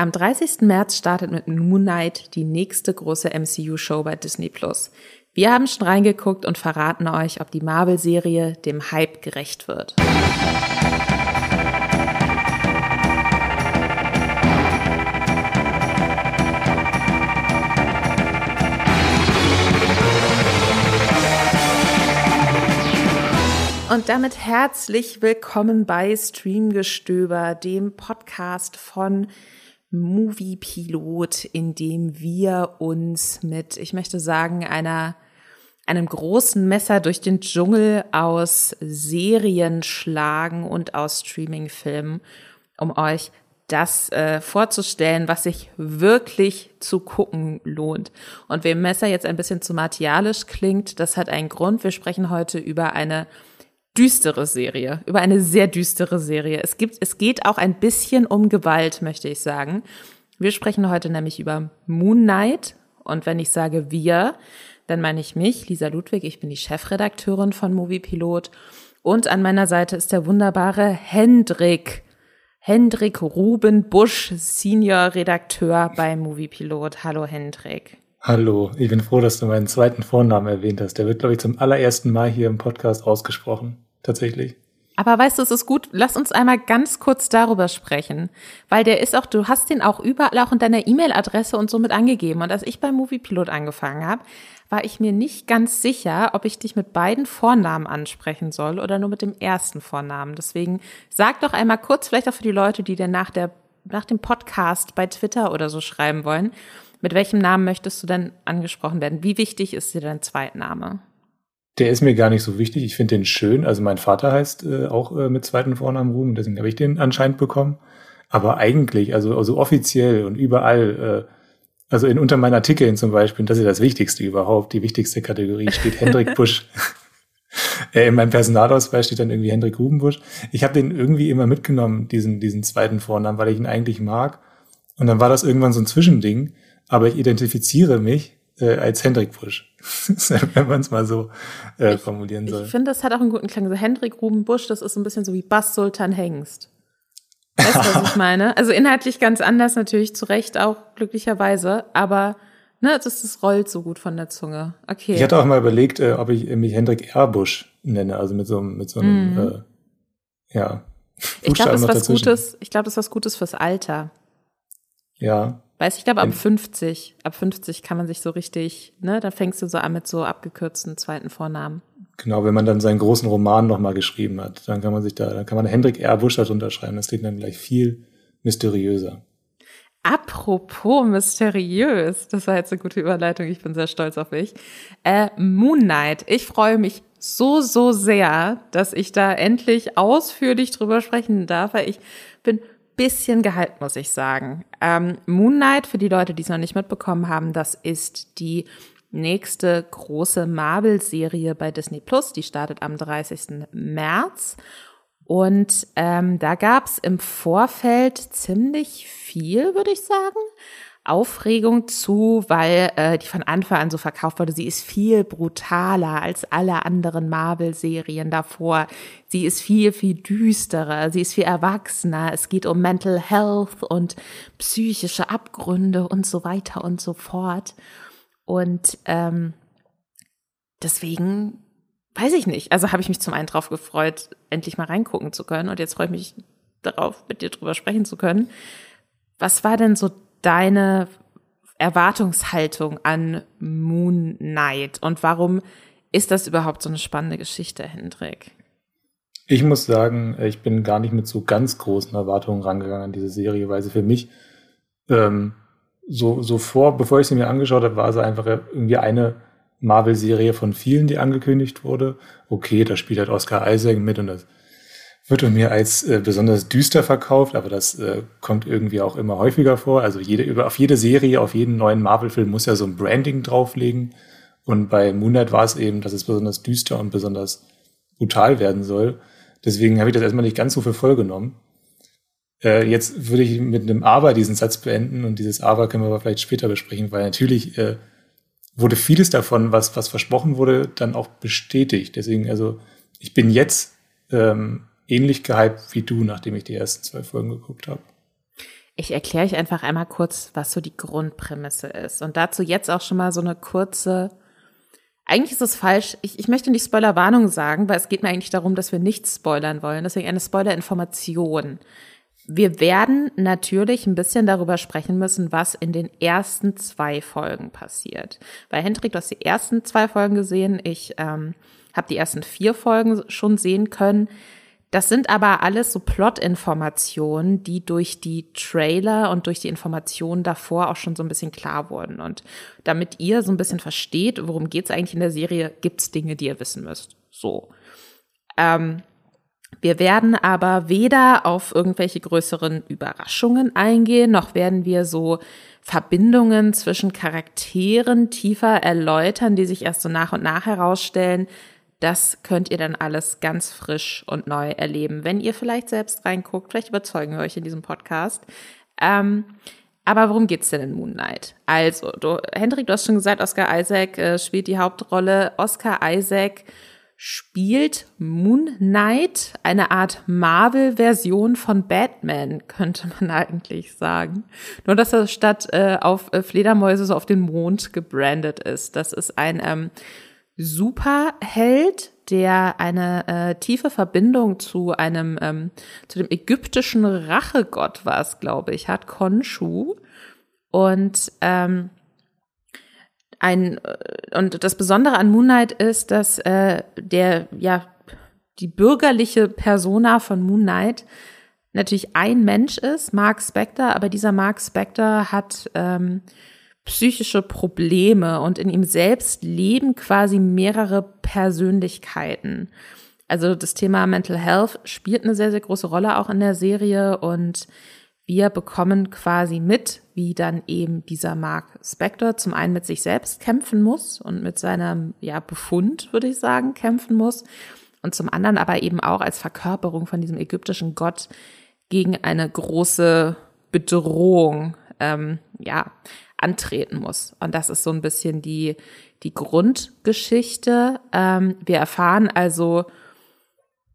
Am 30. März startet mit Moon Knight die nächste große MCU-Show bei Disney Plus. Wir haben schon reingeguckt und verraten euch, ob die Marvel-Serie dem Hype gerecht wird. Und damit herzlich willkommen bei Streamgestöber, dem Podcast von Movie Pilot, in dem wir uns mit, ich möchte sagen, einer einem großen Messer durch den Dschungel aus Serien schlagen und aus Streamingfilmen, um euch das äh, vorzustellen, was sich wirklich zu gucken lohnt. Und wem Messer jetzt ein bisschen zu martialisch klingt, das hat einen Grund. Wir sprechen heute über eine düstere Serie, über eine sehr düstere Serie. Es gibt, es geht auch ein bisschen um Gewalt, möchte ich sagen. Wir sprechen heute nämlich über Moon Knight. Und wenn ich sage wir, dann meine ich mich, Lisa Ludwig. Ich bin die Chefredakteurin von Moviepilot. Und an meiner Seite ist der wunderbare Hendrik. Hendrik Ruben Busch, Senior Redakteur bei Moviepilot. Hallo Hendrik. Hallo, ich bin froh, dass du meinen zweiten Vornamen erwähnt hast. Der wird, glaube ich, zum allerersten Mal hier im Podcast ausgesprochen. Tatsächlich. Aber weißt du, es ist gut, lass uns einmal ganz kurz darüber sprechen, weil der ist auch, du hast den auch überall auch in deiner E-Mail-Adresse und so mit angegeben. Und als ich beim Moviepilot angefangen habe, war ich mir nicht ganz sicher, ob ich dich mit beiden Vornamen ansprechen soll oder nur mit dem ersten Vornamen. Deswegen sag doch einmal kurz, vielleicht auch für die Leute, die dir nach der, nach dem Podcast bei Twitter oder so schreiben wollen, mit welchem Namen möchtest du denn angesprochen werden? Wie wichtig ist dir dein Zweitname? Der ist mir gar nicht so wichtig. Ich finde den schön. Also mein Vater heißt äh, auch äh, mit zweiten Vornamen Ruben, deswegen habe ich den anscheinend bekommen. Aber eigentlich, also, also offiziell und überall, äh, also in unter meinen Artikeln zum Beispiel, das ist das Wichtigste überhaupt, die wichtigste Kategorie steht Hendrik Busch. äh, in meinem Personalausweis steht dann irgendwie Hendrik Rubenbusch. Ich habe den irgendwie immer mitgenommen, diesen, diesen zweiten Vornamen, weil ich ihn eigentlich mag. Und dann war das irgendwann so ein Zwischending aber ich identifiziere mich äh, als Hendrik Busch, wenn man es mal so äh, ich, formulieren soll. Ich finde, das hat auch einen guten Klang. So Hendrik Ruben Busch, das ist ein bisschen so wie Bass Sultan Hengst. Weißt du, was ich meine? Also inhaltlich ganz anders natürlich, zu Recht auch, glücklicherweise, aber ne, das, das rollt so gut von der Zunge. Okay. Ich hatte auch mal überlegt, äh, ob ich mich Hendrik Erbusch nenne, also mit so, mit so einem, mhm. äh, ja. Ich glaube, das ist was Gutes, ich glaube, das ist was Gutes fürs Alter. Ja. Weiß ich glaube, ab 50, ab 50 kann man sich so richtig, ne, da fängst du so an mit so abgekürzten zweiten Vornamen. Genau, wenn man dann seinen großen Roman nochmal geschrieben hat, dann kann man sich da, dann kann man Hendrik R. Busch darunter schreiben. Das klingt dann gleich viel mysteriöser. Apropos mysteriös, das war jetzt eine gute Überleitung, ich bin sehr stolz auf mich. Äh, Moon Knight, ich freue mich so, so sehr, dass ich da endlich ausführlich drüber sprechen darf, weil ich bin bisschen gehypt, muss ich sagen. Ähm, Moon Knight, für die Leute, die es noch nicht mitbekommen haben, das ist die nächste große Marvel-Serie bei Disney Plus. Die startet am 30. März. Und ähm, da gab's im Vorfeld ziemlich viel, würde ich sagen. Aufregung zu, weil äh, die von Anfang an so verkauft wurde. Sie ist viel brutaler als alle anderen Marvel-Serien davor. Sie ist viel, viel düsterer. Sie ist viel erwachsener. Es geht um Mental Health und psychische Abgründe und so weiter und so fort. Und ähm, deswegen weiß ich nicht. Also habe ich mich zum einen drauf gefreut, endlich mal reingucken zu können. Und jetzt freue ich mich darauf, mit dir drüber sprechen zu können. Was war denn so deine Erwartungshaltung an Moon Knight und warum ist das überhaupt so eine spannende Geschichte, Hendrik? Ich muss sagen, ich bin gar nicht mit so ganz großen Erwartungen rangegangen an diese Serie, weil sie für mich ähm, so, so vor, bevor ich sie mir angeschaut habe, war sie einfach irgendwie eine Marvel-Serie von vielen, die angekündigt wurde. Okay, da spielt halt Oscar Isaac mit und das wird mir als äh, besonders düster verkauft, aber das äh, kommt irgendwie auch immer häufiger vor. Also jede, über, auf jede Serie, auf jeden neuen Marvel-Film muss ja so ein Branding drauflegen. Und bei Moonlight war es eben, dass es besonders düster und besonders brutal werden soll. Deswegen habe ich das erstmal nicht ganz so für voll genommen. Äh, jetzt würde ich mit einem Aber diesen Satz beenden und dieses Aber können wir aber vielleicht später besprechen, weil natürlich äh, wurde vieles davon, was, was versprochen wurde, dann auch bestätigt. Deswegen, also ich bin jetzt ähm, ähnlich gehypt wie du, nachdem ich die ersten zwei Folgen geguckt habe. Ich erkläre euch einfach einmal kurz, was so die Grundprämisse ist. Und dazu jetzt auch schon mal so eine kurze, eigentlich ist es falsch, ich, ich möchte nicht Spoilerwarnung sagen, weil es geht mir eigentlich darum, dass wir nichts spoilern wollen. Deswegen eine Spoilerinformation. Wir werden natürlich ein bisschen darüber sprechen müssen, was in den ersten zwei Folgen passiert. Weil Hendrik, du hast die ersten zwei Folgen gesehen, ich ähm, habe die ersten vier Folgen schon sehen können. Das sind aber alles so Plot-Informationen, die durch die Trailer und durch die Informationen davor auch schon so ein bisschen klar wurden. Und damit ihr so ein bisschen versteht, worum geht's eigentlich in der Serie, gibt's Dinge, die ihr wissen müsst. So. Ähm, wir werden aber weder auf irgendwelche größeren Überraschungen eingehen, noch werden wir so Verbindungen zwischen Charakteren tiefer erläutern, die sich erst so nach und nach herausstellen. Das könnt ihr dann alles ganz frisch und neu erleben, wenn ihr vielleicht selbst reinguckt. Vielleicht überzeugen wir euch in diesem Podcast. Ähm, aber worum geht's denn in Moon Knight? Also, du, Hendrik, du hast schon gesagt, Oscar Isaac äh, spielt die Hauptrolle. Oscar Isaac spielt Moon Knight, eine Art Marvel-Version von Batman, könnte man eigentlich sagen. Nur, dass er statt äh, auf äh, Fledermäuse so auf den Mond gebrandet ist. Das ist ein ähm, Superheld, der eine äh, tiefe Verbindung zu einem, ähm, zu dem ägyptischen Rachegott war es, glaube ich, hat Khonshu. Und ähm, ein und das Besondere an Moonlight ist, dass äh, der ja die bürgerliche Persona von Moonlight natürlich ein Mensch ist, Mark Spector, aber dieser Mark Spector hat ähm, psychische Probleme und in ihm selbst leben quasi mehrere Persönlichkeiten. Also das Thema Mental Health spielt eine sehr, sehr große Rolle auch in der Serie und wir bekommen quasi mit, wie dann eben dieser Mark Spector zum einen mit sich selbst kämpfen muss und mit seinem ja, Befund, würde ich sagen, kämpfen muss und zum anderen aber eben auch als Verkörperung von diesem ägyptischen Gott gegen eine große Bedrohung ähm, ja antreten muss. Und das ist so ein bisschen die, die Grundgeschichte. Ähm, wir erfahren also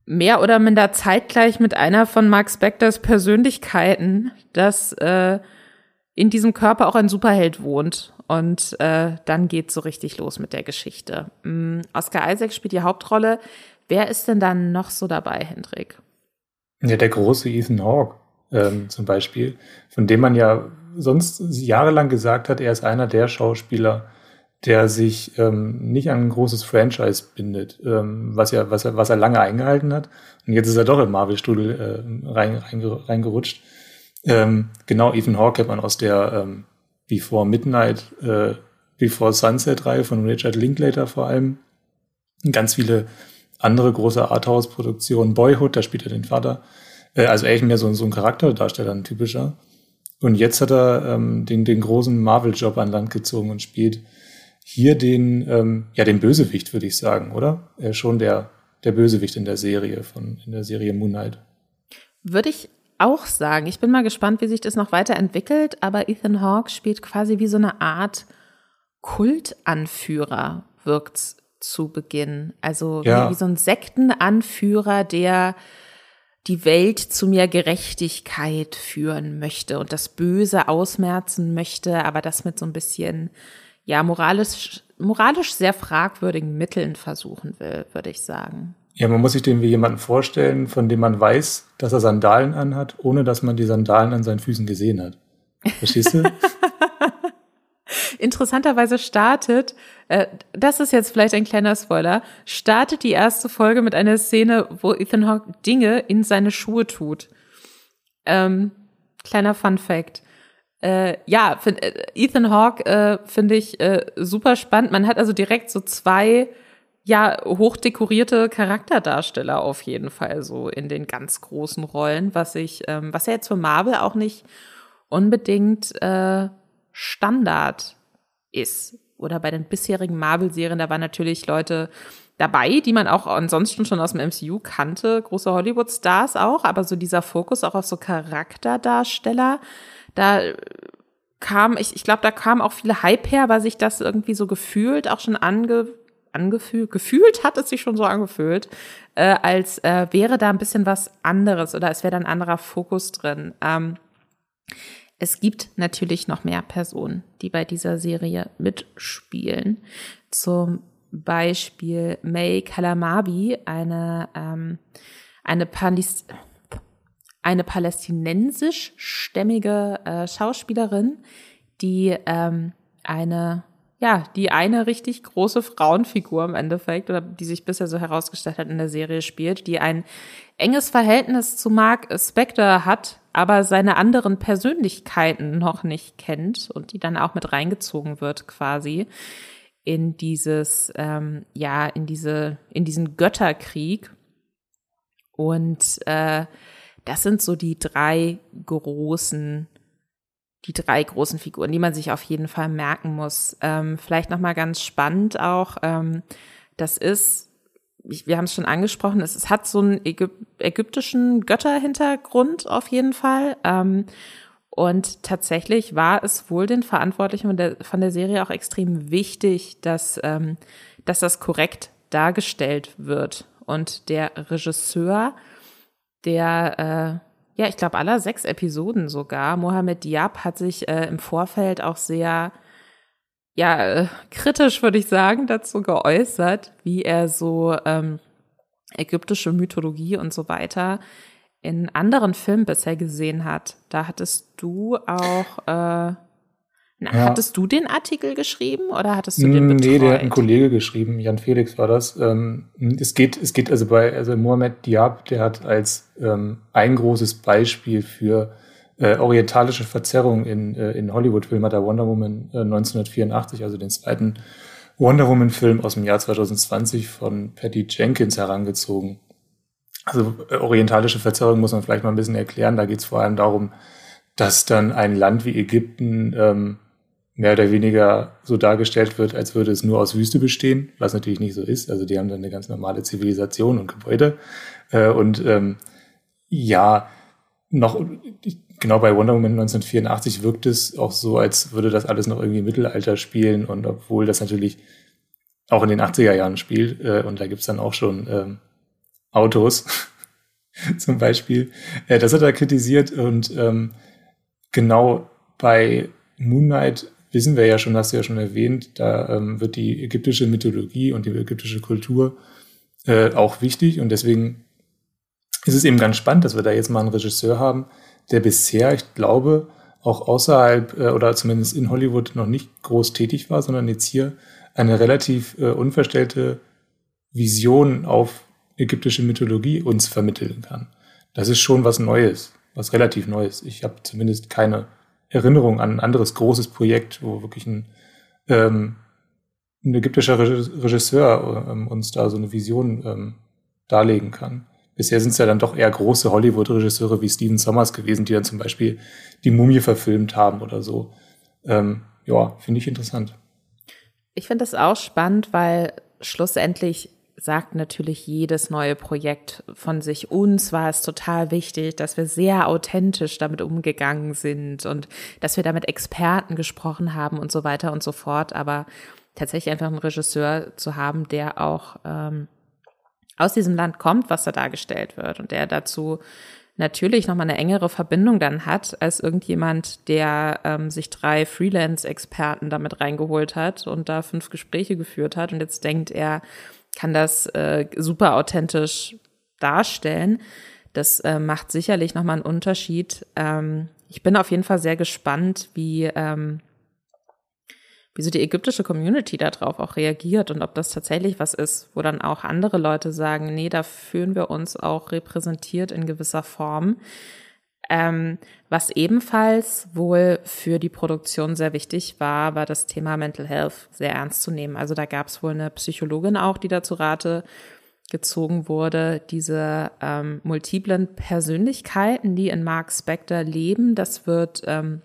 mehr oder minder zeitgleich mit einer von Mark Spectors Persönlichkeiten, dass äh, in diesem Körper auch ein Superheld wohnt. Und äh, dann geht so richtig los mit der Geschichte. Ähm, Oscar Isaac spielt die Hauptrolle. Wer ist denn dann noch so dabei, Hendrik? Ja, der große Ethan Hawke ähm, zum Beispiel, von dem man ja sonst jahrelang gesagt hat, er ist einer der Schauspieler, der sich ähm, nicht an ein großes Franchise bindet, ähm, was, er, was, was er lange eingehalten hat. Und jetzt ist er doch im Marvel-Studio äh, rein, reingerutscht. Ähm, genau, Ethan Hawke kennt man aus der ähm, Before Midnight, äh, Before Sunset-Reihe von Richard Linklater vor allem. Ganz viele andere große Arthouse-Produktionen. Boyhood, da spielt er den Vater. Äh, also eigentlich mehr so, so ein Charakterdarsteller, ein typischer. Und jetzt hat er ähm, den, den großen Marvel-Job an Land gezogen und spielt hier den, ähm, ja, den Bösewicht, würde ich sagen, oder? Er ist schon der, der Bösewicht in der Serie, von, in der Serie Moonlight. Würde ich auch sagen. Ich bin mal gespannt, wie sich das noch weiterentwickelt, aber Ethan Hawke spielt quasi wie so eine Art Kultanführer, wirkt zu Beginn. Also ja. wie, wie so ein Sektenanführer, der die Welt zu mehr Gerechtigkeit führen möchte und das Böse ausmerzen möchte, aber das mit so ein bisschen, ja, moralisch, moralisch sehr fragwürdigen Mitteln versuchen will, würde ich sagen. Ja, man muss sich den wie jemanden vorstellen, von dem man weiß, dass er Sandalen anhat, ohne dass man die Sandalen an seinen Füßen gesehen hat. Verstehst du? interessanterweise startet, äh, das ist jetzt vielleicht ein kleiner Spoiler, startet die erste Folge mit einer Szene, wo Ethan Hawke Dinge in seine Schuhe tut. Ähm, kleiner Fun Fact. Äh, ja, find, äh, Ethan Hawke äh, finde ich äh, super spannend. Man hat also direkt so zwei ja hochdekorierte Charakterdarsteller auf jeden Fall so in den ganz großen Rollen, was ich, ähm, was ja jetzt für Marvel auch nicht unbedingt äh, Standard ist. Oder bei den bisherigen Marvel-Serien, da waren natürlich Leute dabei, die man auch ansonsten schon aus dem MCU kannte, große Hollywood-Stars auch, aber so dieser Fokus auch auf so Charakterdarsteller, da kam, ich, ich glaube, da kam auch viel Hype her, weil sich das irgendwie so gefühlt auch schon ange, angefühlt, gefühlt hat es sich schon so angefühlt, äh, als äh, wäre da ein bisschen was anderes oder es wäre da ein anderer Fokus drin. Ähm, Es gibt natürlich noch mehr Personen, die bei dieser Serie mitspielen. Zum Beispiel May Kalamabi, eine, ähm, eine, Palis eine palästinensischstämmige äh, Schauspielerin, die ähm, eine ja, die eine richtig große Frauenfigur im Endeffekt, oder die sich bisher so herausgestellt hat in der Serie spielt, die ein enges Verhältnis zu Mark Spector hat, aber seine anderen Persönlichkeiten noch nicht kennt und die dann auch mit reingezogen wird quasi in dieses, ähm, ja, in diese, in diesen Götterkrieg. Und äh, das sind so die drei großen die drei großen Figuren, die man sich auf jeden Fall merken muss. Ähm, vielleicht noch mal ganz spannend auch, ähm, das ist, ich, wir haben es schon angesprochen, es, es hat so einen Ägyp ägyptischen Götterhintergrund auf jeden Fall. Ähm, und tatsächlich war es wohl den Verantwortlichen von der, von der Serie auch extrem wichtig, dass, ähm, dass das korrekt dargestellt wird. Und der Regisseur, der äh, ja, ich glaube, aller sechs Episoden sogar. Mohamed Diab hat sich äh, im Vorfeld auch sehr, ja, äh, kritisch, würde ich sagen, dazu geäußert, wie er so ähm, ägyptische Mythologie und so weiter in anderen Filmen bisher gesehen hat. Da hattest du auch äh, na, ja. Hattest du den Artikel geschrieben oder hattest du den betreut? Nee, der hat ein Kollege geschrieben, Jan Felix war das. Ähm, es geht, es geht also bei, also Mohamed Diab, der hat als ähm, ein großes Beispiel für äh, orientalische Verzerrung in, äh, in Hollywood-Filmen hat er Wonder Woman äh, 1984, also den zweiten Wonder Woman-Film aus dem Jahr 2020 von Patty Jenkins herangezogen. Also äh, orientalische Verzerrung muss man vielleicht mal ein bisschen erklären. Da geht es vor allem darum, dass dann ein Land wie Ägypten ähm, mehr oder weniger so dargestellt wird, als würde es nur aus Wüste bestehen, was natürlich nicht so ist. Also die haben dann eine ganz normale Zivilisation und Gebäude. Äh, und ähm, ja, noch genau bei Wonder Woman 1984 wirkt es auch so, als würde das alles noch irgendwie im Mittelalter spielen. Und obwohl das natürlich auch in den 80er Jahren spielt, äh, und da gibt's dann auch schon ähm, Autos zum Beispiel. Äh, das hat er kritisiert und ähm, genau bei Moon Knight wissen wir ja schon, hast du ja schon erwähnt, da ähm, wird die ägyptische Mythologie und die ägyptische Kultur äh, auch wichtig und deswegen ist es eben ganz spannend, dass wir da jetzt mal einen Regisseur haben, der bisher, ich glaube, auch außerhalb äh, oder zumindest in Hollywood noch nicht groß tätig war, sondern jetzt hier eine relativ äh, unverstellte Vision auf ägyptische Mythologie uns vermitteln kann. Das ist schon was Neues, was relativ Neues. Ich habe zumindest keine Erinnerung an ein anderes großes Projekt, wo wirklich ein, ähm, ein ägyptischer Regisseur ähm, uns da so eine Vision ähm, darlegen kann. Bisher sind es ja dann doch eher große Hollywood-Regisseure wie Steven Sommers gewesen, die dann zum Beispiel die Mumie verfilmt haben oder so. Ähm, ja, finde ich interessant. Ich finde das auch spannend, weil schlussendlich sagt natürlich jedes neue Projekt von sich. Uns war es total wichtig, dass wir sehr authentisch damit umgegangen sind und dass wir da mit Experten gesprochen haben und so weiter und so fort. Aber tatsächlich einfach einen Regisseur zu haben, der auch ähm, aus diesem Land kommt, was da dargestellt wird und der dazu natürlich nochmal eine engere Verbindung dann hat, als irgendjemand, der ähm, sich drei Freelance-Experten damit reingeholt hat und da fünf Gespräche geführt hat und jetzt denkt er, kann das äh, super authentisch darstellen. Das äh, macht sicherlich nochmal einen Unterschied. Ähm, ich bin auf jeden Fall sehr gespannt, wie, ähm, wie so die ägyptische Community darauf auch reagiert und ob das tatsächlich was ist, wo dann auch andere Leute sagen, nee, da fühlen wir uns auch repräsentiert in gewisser Form. Ähm, was ebenfalls wohl für die Produktion sehr wichtig war, war das Thema Mental Health sehr ernst zu nehmen. Also da gab es wohl eine Psychologin auch, die dazu Rate gezogen wurde, diese ähm, multiplen Persönlichkeiten, die in Mark Spector leben, das wird ähm,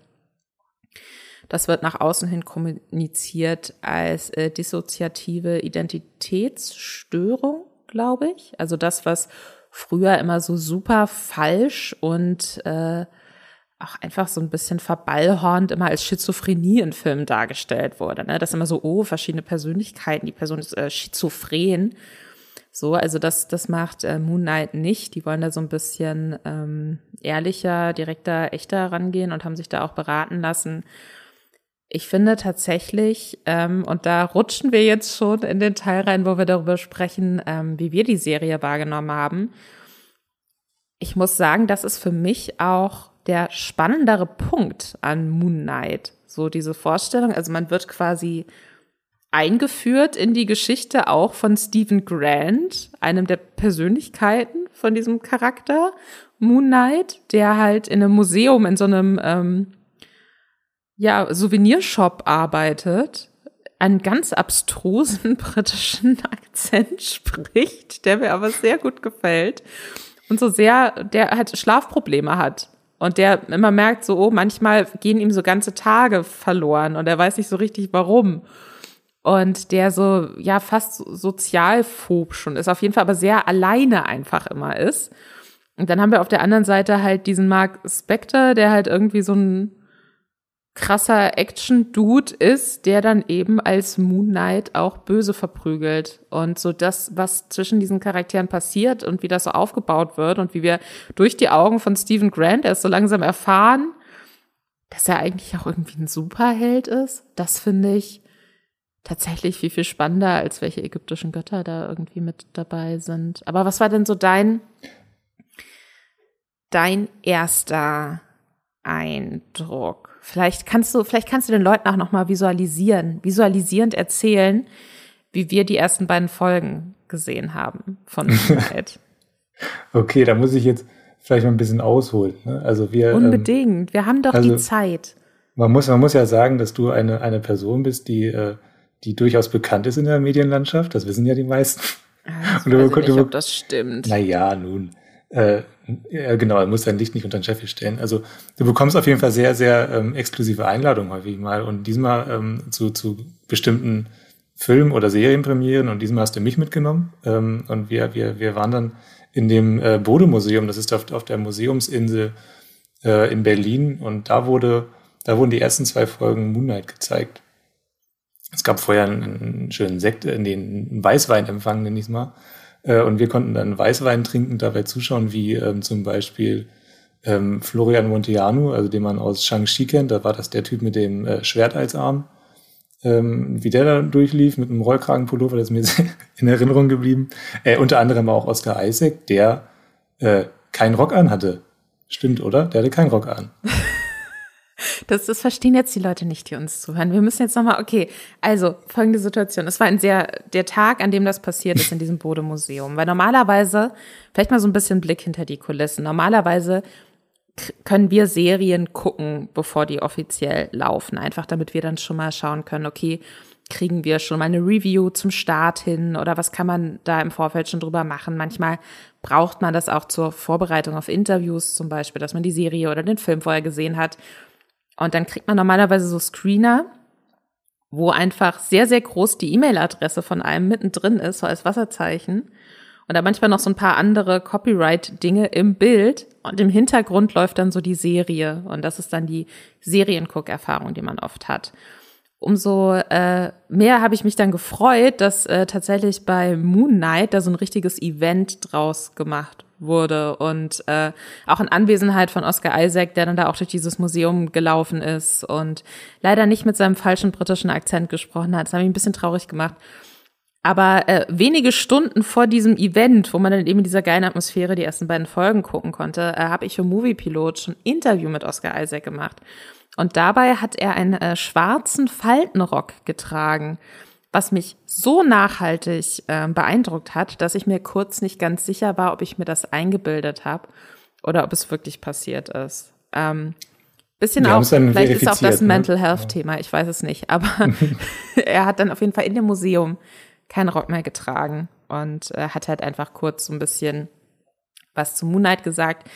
das wird nach außen hin kommuniziert als äh, dissoziative Identitätsstörung, glaube ich. Also das, was früher immer so super falsch und äh, auch einfach so ein bisschen verballhornt immer als Schizophrenie in Filmen dargestellt wurde. Ne? Das immer so, oh, verschiedene Persönlichkeiten, die Person ist äh, schizophren. So, also das, das macht äh, Moon Knight nicht. Die wollen da so ein bisschen ähm, ehrlicher, direkter, echter rangehen und haben sich da auch beraten lassen. Ich finde tatsächlich, ähm, und da rutschen wir jetzt schon in den Teil rein, wo wir darüber sprechen, ähm, wie wir die Serie wahrgenommen haben. Ich muss sagen, das ist für mich auch der spannendere Punkt an Moon Knight. So diese Vorstellung, also man wird quasi eingeführt in die Geschichte auch von Stephen Grant, einem der Persönlichkeiten von diesem Charakter, Moon Knight, der halt in einem Museum, in so einem ähm, ja, Souvenirshop arbeitet, einen ganz abstrusen britischen Akzent spricht, der mir aber sehr gut gefällt und so sehr, der halt Schlafprobleme hat. Und der immer merkt so, oh, manchmal gehen ihm so ganze Tage verloren und er weiß nicht so richtig warum. Und der so, ja, fast sozialphob schon ist, auf jeden Fall aber sehr alleine einfach immer ist. Und dann haben wir auf der anderen Seite halt diesen Mark Spector, der halt irgendwie so ein krasser Action-Dude ist, der dann eben als Moon Knight auch böse verprügelt. Und so das, was zwischen diesen Charakteren passiert und wie das so aufgebaut wird und wie wir durch die Augen von Stephen Grant erst so langsam erfahren, dass er eigentlich auch irgendwie ein Superheld ist, das finde ich tatsächlich viel, viel spannender, als welche ägyptischen Götter da irgendwie mit dabei sind. Aber was war denn so dein, dein erster Eindruck? Vielleicht kannst du, vielleicht kannst du den Leuten auch nochmal visualisieren, visualisierend erzählen, wie wir die ersten beiden Folgen gesehen haben von Moonlight. okay, da muss ich jetzt vielleicht mal ein bisschen ausholen. Ne? Also wir ähm, unbedingt. Ähm, wir haben doch also die Zeit. Man muss, man muss ja sagen, dass du eine eine Person bist, die äh, die durchaus bekannt ist in der Medienlandschaft. Das wissen ja die meisten. Ah, ich weiß nicht, ob das stimmt. Naja, nun. Äh, ja, genau, er muss sein Licht nicht unter den Scheffel stellen. Also du bekommst auf jeden Fall sehr, sehr ähm, exklusive Einladungen häufig mal und diesmal ähm, zu, zu bestimmten Film- oder Serienpremieren und diesmal hast du mich mitgenommen ähm, und wir, wir, wir waren dann in dem äh, Bode-Museum, das ist auf, auf der Museumsinsel äh, in Berlin und da wurde, da wurden die ersten zwei Folgen Moonlight gezeigt. Es gab vorher einen, einen schönen Sekt, in den Weißweinempfang, nenne ich es mal. Äh, und wir konnten dann Weißwein trinken, dabei zuschauen, wie ähm, zum Beispiel ähm, Florian Monteanu, also den man aus Shang-Chi kennt, da war das der Typ mit dem äh, Schwert als Arm, ähm, wie der da durchlief mit einem Rollkragenpullover, das ist mir in Erinnerung geblieben. Äh, unter anderem auch Oscar Isaac, der äh, keinen Rock an hatte. Stimmt, oder? Der hatte keinen Rock an. Das, das verstehen jetzt die Leute nicht, die uns zuhören. Wir müssen jetzt nochmal, okay, also folgende Situation. Es war ein sehr, der Tag, an dem das passiert ist in diesem Bode-Museum. Weil normalerweise, vielleicht mal so ein bisschen Blick hinter die Kulissen. Normalerweise können wir Serien gucken, bevor die offiziell laufen. Einfach damit wir dann schon mal schauen können, okay, kriegen wir schon mal eine Review zum Start hin oder was kann man da im Vorfeld schon drüber machen. Manchmal braucht man das auch zur Vorbereitung auf Interviews zum Beispiel, dass man die Serie oder den Film vorher gesehen hat. Und dann kriegt man normalerweise so Screener, wo einfach sehr, sehr groß die E-Mail-Adresse von einem mittendrin ist, so als Wasserzeichen. Und da manchmal noch so ein paar andere Copyright-Dinge im Bild. Und im Hintergrund läuft dann so die Serie. Und das ist dann die Serienguck-Erfahrung, die man oft hat. Umso äh, mehr habe ich mich dann gefreut, dass äh, tatsächlich bei Moon Knight da so ein richtiges Event draus gemacht wurde und äh, auch in Anwesenheit von Oscar Isaac, der dann da auch durch dieses Museum gelaufen ist und leider nicht mit seinem falschen britischen Akzent gesprochen hat. Das hat mich ein bisschen traurig gemacht. Aber äh, wenige Stunden vor diesem Event, wo man dann eben in dieser geilen Atmosphäre die ersten beiden Folgen gucken konnte, äh, habe ich für Movie Pilot schon Interview mit Oscar Isaac gemacht. Und dabei hat er einen äh, schwarzen Faltenrock getragen was mich so nachhaltig äh, beeindruckt hat, dass ich mir kurz nicht ganz sicher war, ob ich mir das eingebildet habe oder ob es wirklich passiert ist. Ähm, bisschen Wir auch, vielleicht ist auch das ein ne? Mental Health Thema, ich weiß es nicht, aber er hat dann auf jeden Fall in dem Museum keinen Rock mehr getragen und äh, hat halt einfach kurz so ein bisschen was zu Moonlight gesagt.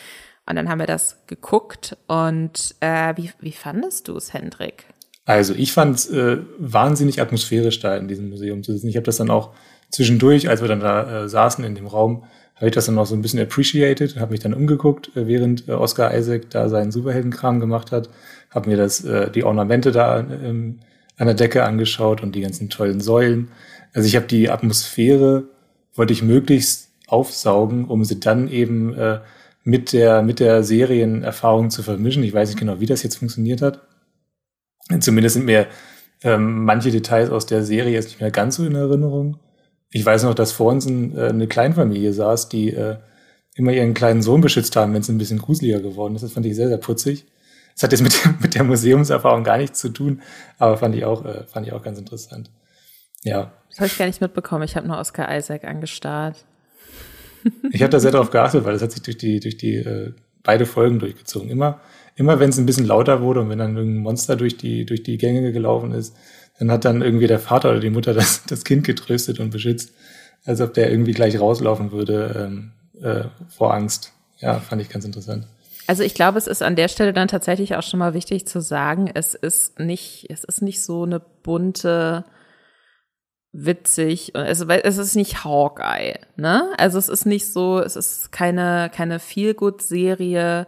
Und dann haben wir das geguckt und äh, wie, wie fandest du es, Hendrik? Also ich fand es äh, wahnsinnig atmosphärisch da in diesem Museum zu sitzen. Ich habe das dann auch zwischendurch, als wir dann da äh, saßen in dem Raum, habe ich das dann auch so ein bisschen appreciated, habe mich dann umgeguckt, äh, während äh, Oscar Isaac da seinen Superheldenkram gemacht hat, habe mir das äh, die Ornamente da ähm, an der Decke angeschaut und die ganzen tollen Säulen. Also ich habe die Atmosphäre wollte ich möglichst aufsaugen, um sie dann eben äh, mit der, mit der Serienerfahrung zu vermischen. Ich weiß nicht genau, wie das jetzt funktioniert hat. Zumindest sind mir ähm, manche Details aus der Serie jetzt nicht mehr ganz so in Erinnerung. Ich weiß noch, dass vor uns ein, äh, eine Kleinfamilie saß, die äh, immer ihren kleinen Sohn beschützt haben, wenn es ein bisschen gruseliger geworden ist. Das fand ich sehr, sehr putzig. Das hat jetzt mit, mit der Museumserfahrung gar nichts zu tun, aber fand ich auch, äh, fand ich auch ganz interessant. Ja. Das habe ich gar nicht mitbekommen. Ich habe nur Oscar Isaac angestarrt. Ich habe da sehr darauf geachtet, weil das hat sich durch die, durch die äh, beide Folgen durchgezogen. Immer, immer wenn es ein bisschen lauter wurde und wenn dann irgendein Monster durch die, durch die Gänge gelaufen ist, dann hat dann irgendwie der Vater oder die Mutter das, das Kind getröstet und beschützt, als ob der irgendwie gleich rauslaufen würde ähm, äh, vor Angst. Ja, fand ich ganz interessant. Also ich glaube, es ist an der Stelle dann tatsächlich auch schon mal wichtig zu sagen, es ist nicht, es ist nicht so eine bunte, witzig, es, es ist nicht Hawkeye, ne? Also es ist nicht so, es ist keine, keine Feel-Good-Serie.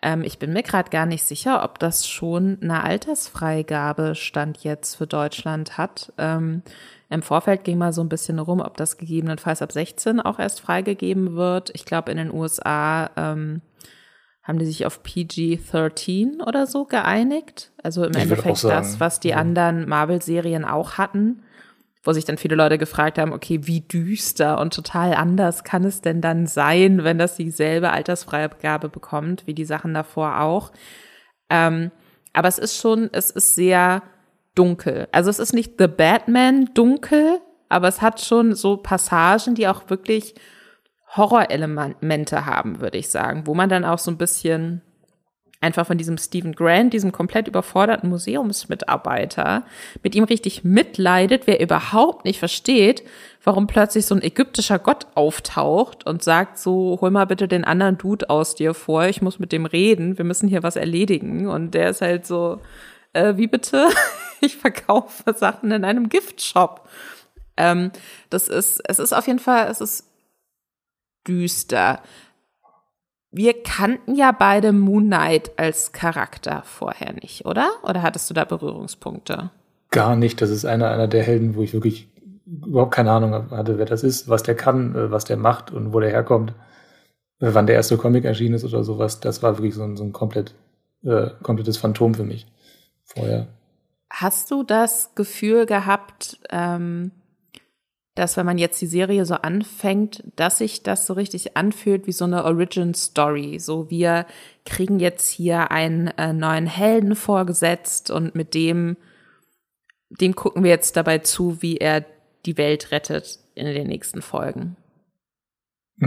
Ähm, ich bin mir gerade gar nicht sicher, ob das schon eine Altersfreigabe Stand jetzt für Deutschland hat. Ähm, Im Vorfeld ging mal so ein bisschen rum, ob das gegebenenfalls ab 16 auch erst freigegeben wird. Ich glaube, in den USA ähm, haben die sich auf PG-13 oder so geeinigt. Also im ich Endeffekt das, was die ja. anderen Marvel-Serien auch hatten, wo sich dann viele Leute gefragt haben, okay, wie düster und total anders kann es denn dann sein, wenn das dieselbe Altersfreigabe bekommt, wie die Sachen davor auch. Ähm, aber es ist schon, es ist sehr dunkel. Also es ist nicht The Batman dunkel, aber es hat schon so Passagen, die auch wirklich Horrorelemente haben, würde ich sagen, wo man dann auch so ein bisschen einfach von diesem Stephen Grant, diesem komplett überforderten Museumsmitarbeiter, mit ihm richtig mitleidet, wer überhaupt nicht versteht, warum plötzlich so ein ägyptischer Gott auftaucht und sagt so, hol mal bitte den anderen Dude aus dir vor, ich muss mit dem reden, wir müssen hier was erledigen. Und der ist halt so, äh, wie bitte? ich verkaufe Sachen in einem Giftshop. Ähm, das ist, es ist auf jeden Fall, es ist düster. Wir kannten ja beide Moon Knight als Charakter vorher nicht, oder? Oder hattest du da Berührungspunkte? Gar nicht. Das ist einer, einer der Helden, wo ich wirklich überhaupt keine Ahnung hatte, wer das ist, was der kann, äh, was der macht und wo der herkommt, äh, wann der erste Comic erschienen ist oder sowas. Das war wirklich so ein, so ein komplett, äh, komplettes Phantom für mich vorher. Hast du das Gefühl gehabt, ähm, dass wenn man jetzt die Serie so anfängt, dass sich das so richtig anfühlt wie so eine Origin Story. So wir kriegen jetzt hier einen äh, neuen Helden vorgesetzt und mit dem, dem gucken wir jetzt dabei zu, wie er die Welt rettet in den nächsten Folgen.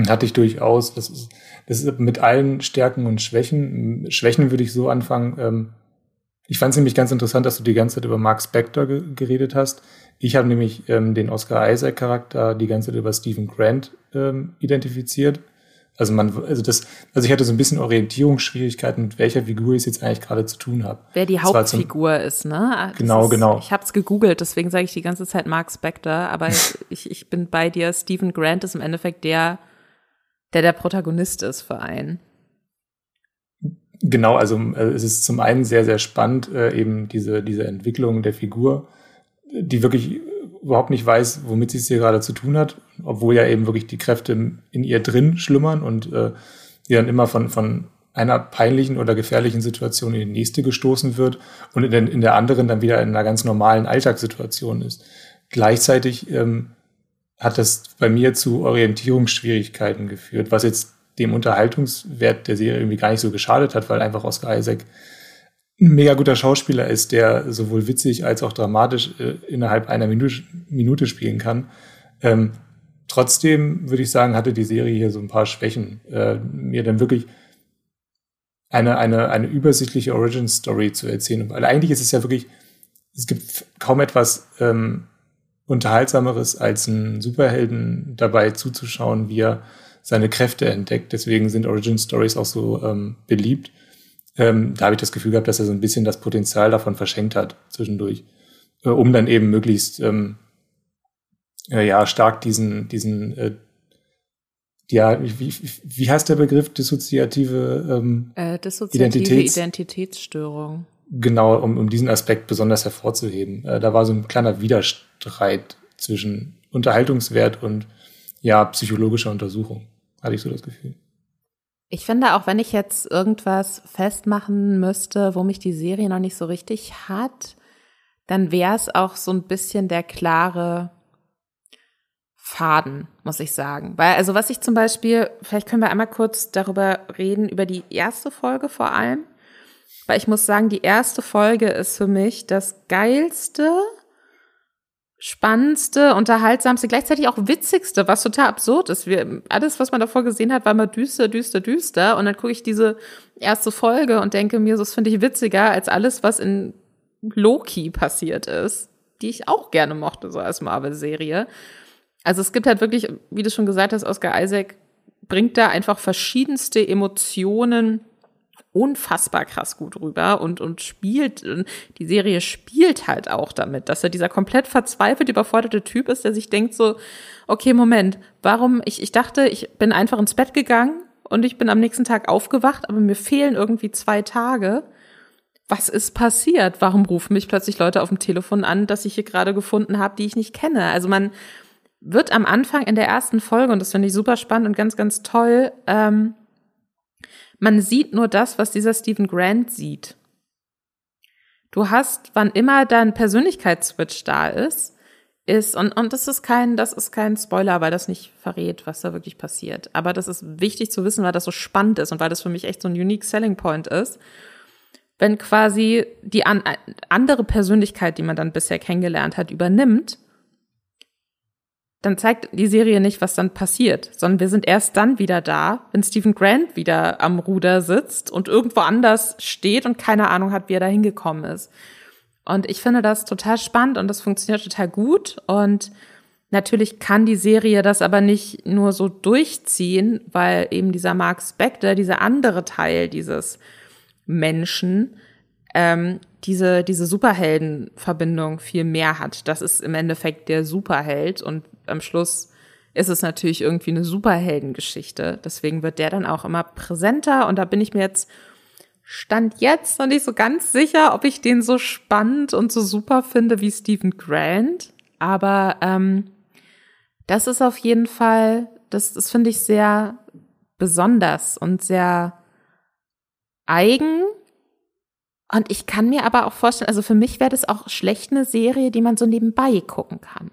Hatte ich durchaus. Das ist, das ist mit allen Stärken und Schwächen. Schwächen würde ich so anfangen. Ähm, ich fand es nämlich ganz interessant, dass du die ganze Zeit über Mark Spector ge geredet hast. Ich habe nämlich ähm, den Oscar Isaac Charakter die ganze Zeit über Stephen Grant ähm, identifiziert. Also man, also das, also ich hatte so ein bisschen Orientierungsschwierigkeiten, mit welcher Figur ich jetzt eigentlich gerade zu tun habe. Wer die Hauptfigur zum, ist, ne? Das genau, ist, genau. Ich habe es gegoogelt, deswegen sage ich die ganze Zeit Mark Spector, aber ich, ich bin bei dir. Stephen Grant ist im Endeffekt der, der der Protagonist ist für einen. Genau, also äh, es ist zum einen sehr, sehr spannend, äh, eben diese, diese Entwicklung der Figur die wirklich überhaupt nicht weiß, womit sie es hier gerade zu tun hat, obwohl ja eben wirklich die Kräfte in ihr drin schlummern und äh, die dann immer von, von einer peinlichen oder gefährlichen Situation in die nächste gestoßen wird und in, in der anderen dann wieder in einer ganz normalen Alltagssituation ist. Gleichzeitig ähm, hat das bei mir zu Orientierungsschwierigkeiten geführt, was jetzt dem Unterhaltungswert der Serie irgendwie gar nicht so geschadet hat, weil einfach Oscar Isaac ein mega guter Schauspieler ist, der sowohl witzig als auch dramatisch äh, innerhalb einer Minute, Minute spielen kann. Ähm, trotzdem würde ich sagen, hatte die Serie hier so ein paar Schwächen. Äh, mir dann wirklich eine, eine, eine übersichtliche Origin-Story zu erzählen. Weil eigentlich ist es ja wirklich, es gibt kaum etwas ähm, Unterhaltsameres, als einen Superhelden dabei zuzuschauen, wie er seine Kräfte entdeckt. Deswegen sind Origin-Stories auch so ähm, beliebt ähm, da habe ich das Gefühl gehabt, dass er so ein bisschen das Potenzial davon verschenkt hat zwischendurch, äh, um dann eben möglichst ähm, äh, ja stark diesen diesen äh, ja, wie, wie heißt der Begriff dissoziative, ähm, äh, dissoziative Identitäts Identitätsstörung? Genau, um, um diesen Aspekt besonders hervorzuheben. Äh, da war so ein kleiner Widerstreit zwischen Unterhaltungswert und ja, psychologischer Untersuchung, hatte ich so das Gefühl. Ich finde, auch wenn ich jetzt irgendwas festmachen müsste, wo mich die Serie noch nicht so richtig hat, dann wäre es auch so ein bisschen der klare Faden, muss ich sagen. Weil, also was ich zum Beispiel, vielleicht können wir einmal kurz darüber reden, über die erste Folge vor allem. Weil ich muss sagen, die erste Folge ist für mich das geilste, spannendste, unterhaltsamste, gleichzeitig auch witzigste, was total absurd ist. Wir, alles, was man davor gesehen hat, war immer düster, düster, düster. Und dann gucke ich diese erste Folge und denke mir, das finde ich witziger als alles, was in Loki passiert ist, die ich auch gerne mochte, so als Marvel-Serie. Also es gibt halt wirklich, wie du schon gesagt hast, Oscar Isaac bringt da einfach verschiedenste Emotionen unfassbar krass gut rüber und, und spielt, die Serie spielt halt auch damit, dass er dieser komplett verzweifelt überforderte Typ ist, der sich denkt so, okay, Moment, warum, ich, ich dachte, ich bin einfach ins Bett gegangen und ich bin am nächsten Tag aufgewacht, aber mir fehlen irgendwie zwei Tage. Was ist passiert? Warum rufen mich plötzlich Leute auf dem Telefon an, dass ich hier gerade gefunden habe, die ich nicht kenne? Also man wird am Anfang in der ersten Folge, und das finde ich super spannend und ganz, ganz toll, ähm, man sieht nur das, was dieser Stephen Grant sieht. Du hast, wann immer dein Persönlichkeitsswitch da ist, ist, und, und das ist kein, das ist kein Spoiler, weil das nicht verrät, was da wirklich passiert. Aber das ist wichtig zu wissen, weil das so spannend ist und weil das für mich echt so ein unique selling point ist. Wenn quasi die an, andere Persönlichkeit, die man dann bisher kennengelernt hat, übernimmt dann zeigt die Serie nicht, was dann passiert, sondern wir sind erst dann wieder da, wenn Stephen Grant wieder am Ruder sitzt und irgendwo anders steht und keine Ahnung hat, wie er da hingekommen ist. Und ich finde das total spannend und das funktioniert total gut. Und natürlich kann die Serie das aber nicht nur so durchziehen, weil eben dieser Mark Spector, dieser andere Teil dieses Menschen, ähm, diese, diese Superheldenverbindung viel mehr hat. Das ist im Endeffekt der Superheld und am Schluss ist es natürlich irgendwie eine Superheldengeschichte. Deswegen wird der dann auch immer präsenter und da bin ich mir jetzt Stand jetzt noch nicht so ganz sicher, ob ich den so spannend und so super finde wie Stephen Grant. Aber ähm, das ist auf jeden Fall, das, das finde ich sehr besonders und sehr eigen und ich kann mir aber auch vorstellen, also für mich wäre das auch schlecht eine Serie, die man so nebenbei gucken kann.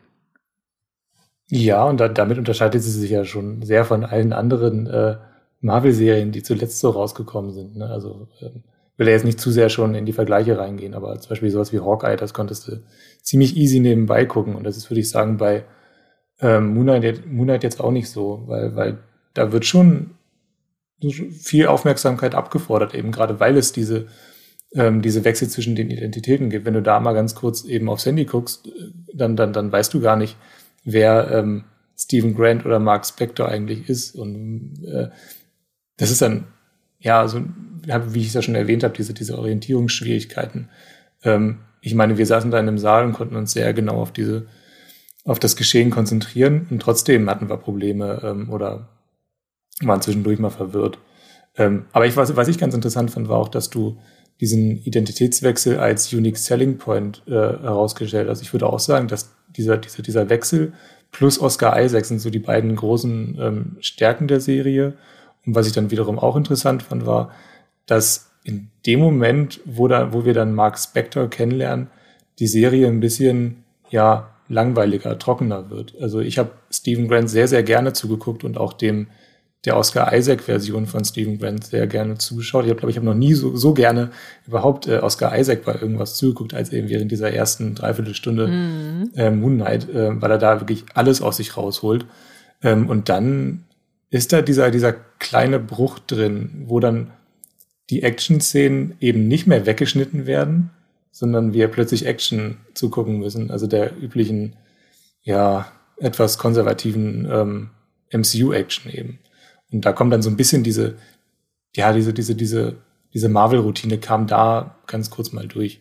Ja, und da, damit unterscheidet sie sich ja schon sehr von allen anderen äh, Marvel-Serien, die zuletzt so rausgekommen sind. Ne? Also ähm, will er jetzt nicht zu sehr schon in die Vergleiche reingehen, aber zum Beispiel sowas wie Hawkeye, das konntest du ziemlich easy nebenbei gucken. Und das ist, würde ich sagen, bei ähm, Moonlight, Moonlight jetzt auch nicht so, weil, weil da wird schon viel Aufmerksamkeit abgefordert, eben gerade weil es diese ähm, diese Wechsel zwischen den Identitäten gibt. Wenn du da mal ganz kurz eben aufs Handy guckst, dann, dann, dann weißt du gar nicht, wer ähm, Stephen Grant oder Mark Spector eigentlich ist. Und äh, das ist dann, ja, so, wie ich es ja schon erwähnt habe, diese, diese Orientierungsschwierigkeiten. Ähm, ich meine, wir saßen da in einem Saal und konnten uns sehr genau auf diese, auf das Geschehen konzentrieren und trotzdem hatten wir Probleme ähm, oder waren zwischendurch mal verwirrt. Ähm, aber ich, was, was ich ganz interessant fand, war auch, dass du diesen Identitätswechsel als Unique Selling Point äh, herausgestellt. Also ich würde auch sagen, dass dieser, dieser, dieser Wechsel plus Oscar Isaac sind so die beiden großen ähm, Stärken der Serie. Und was ich dann wiederum auch interessant fand, war, dass in dem Moment, wo, da, wo wir dann Mark Spector kennenlernen, die Serie ein bisschen ja langweiliger, trockener wird. Also ich habe Stephen Grant sehr, sehr gerne zugeguckt und auch dem der Oscar Isaac-Version von Stephen Grant sehr gerne zugeschaut. Ich glaube, ich habe noch nie so, so gerne überhaupt äh, Oscar Isaac bei irgendwas zugeguckt, als eben während dieser ersten Dreiviertelstunde mhm. äh, Moon Knight, äh, weil er da wirklich alles aus sich rausholt. Ähm, und dann ist da dieser, dieser kleine Bruch drin, wo dann die Action-Szenen eben nicht mehr weggeschnitten werden, sondern wir plötzlich Action zugucken müssen. Also der üblichen, ja, etwas konservativen ähm, MCU-Action eben. Und da kommt dann so ein bisschen diese, ja, diese, diese, diese, diese Marvel-Routine kam da ganz kurz mal durch.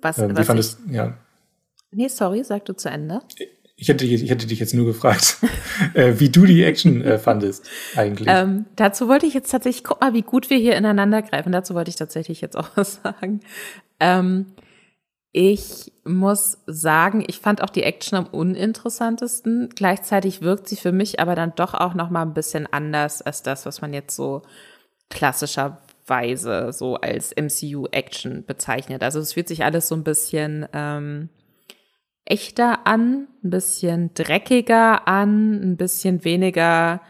Was, ähm, was fandest, ich, ja. Nee, sorry, sag du zu Ende. Ich hätte, ich hätte dich jetzt nur gefragt, äh, wie du die Action äh, fandest eigentlich. Ähm, dazu wollte ich jetzt tatsächlich, guck mal, wie gut wir hier ineinander greifen. Dazu wollte ich tatsächlich jetzt auch was sagen. Ähm, Ich muss sagen, ich fand auch die Action am uninteressantesten. Gleichzeitig wirkt sie für mich aber dann doch auch noch mal ein bisschen anders als das, was man jetzt so klassischerweise so als MCU-Action bezeichnet. Also es fühlt sich alles so ein bisschen ähm, echter an, ein bisschen dreckiger an, ein bisschen weniger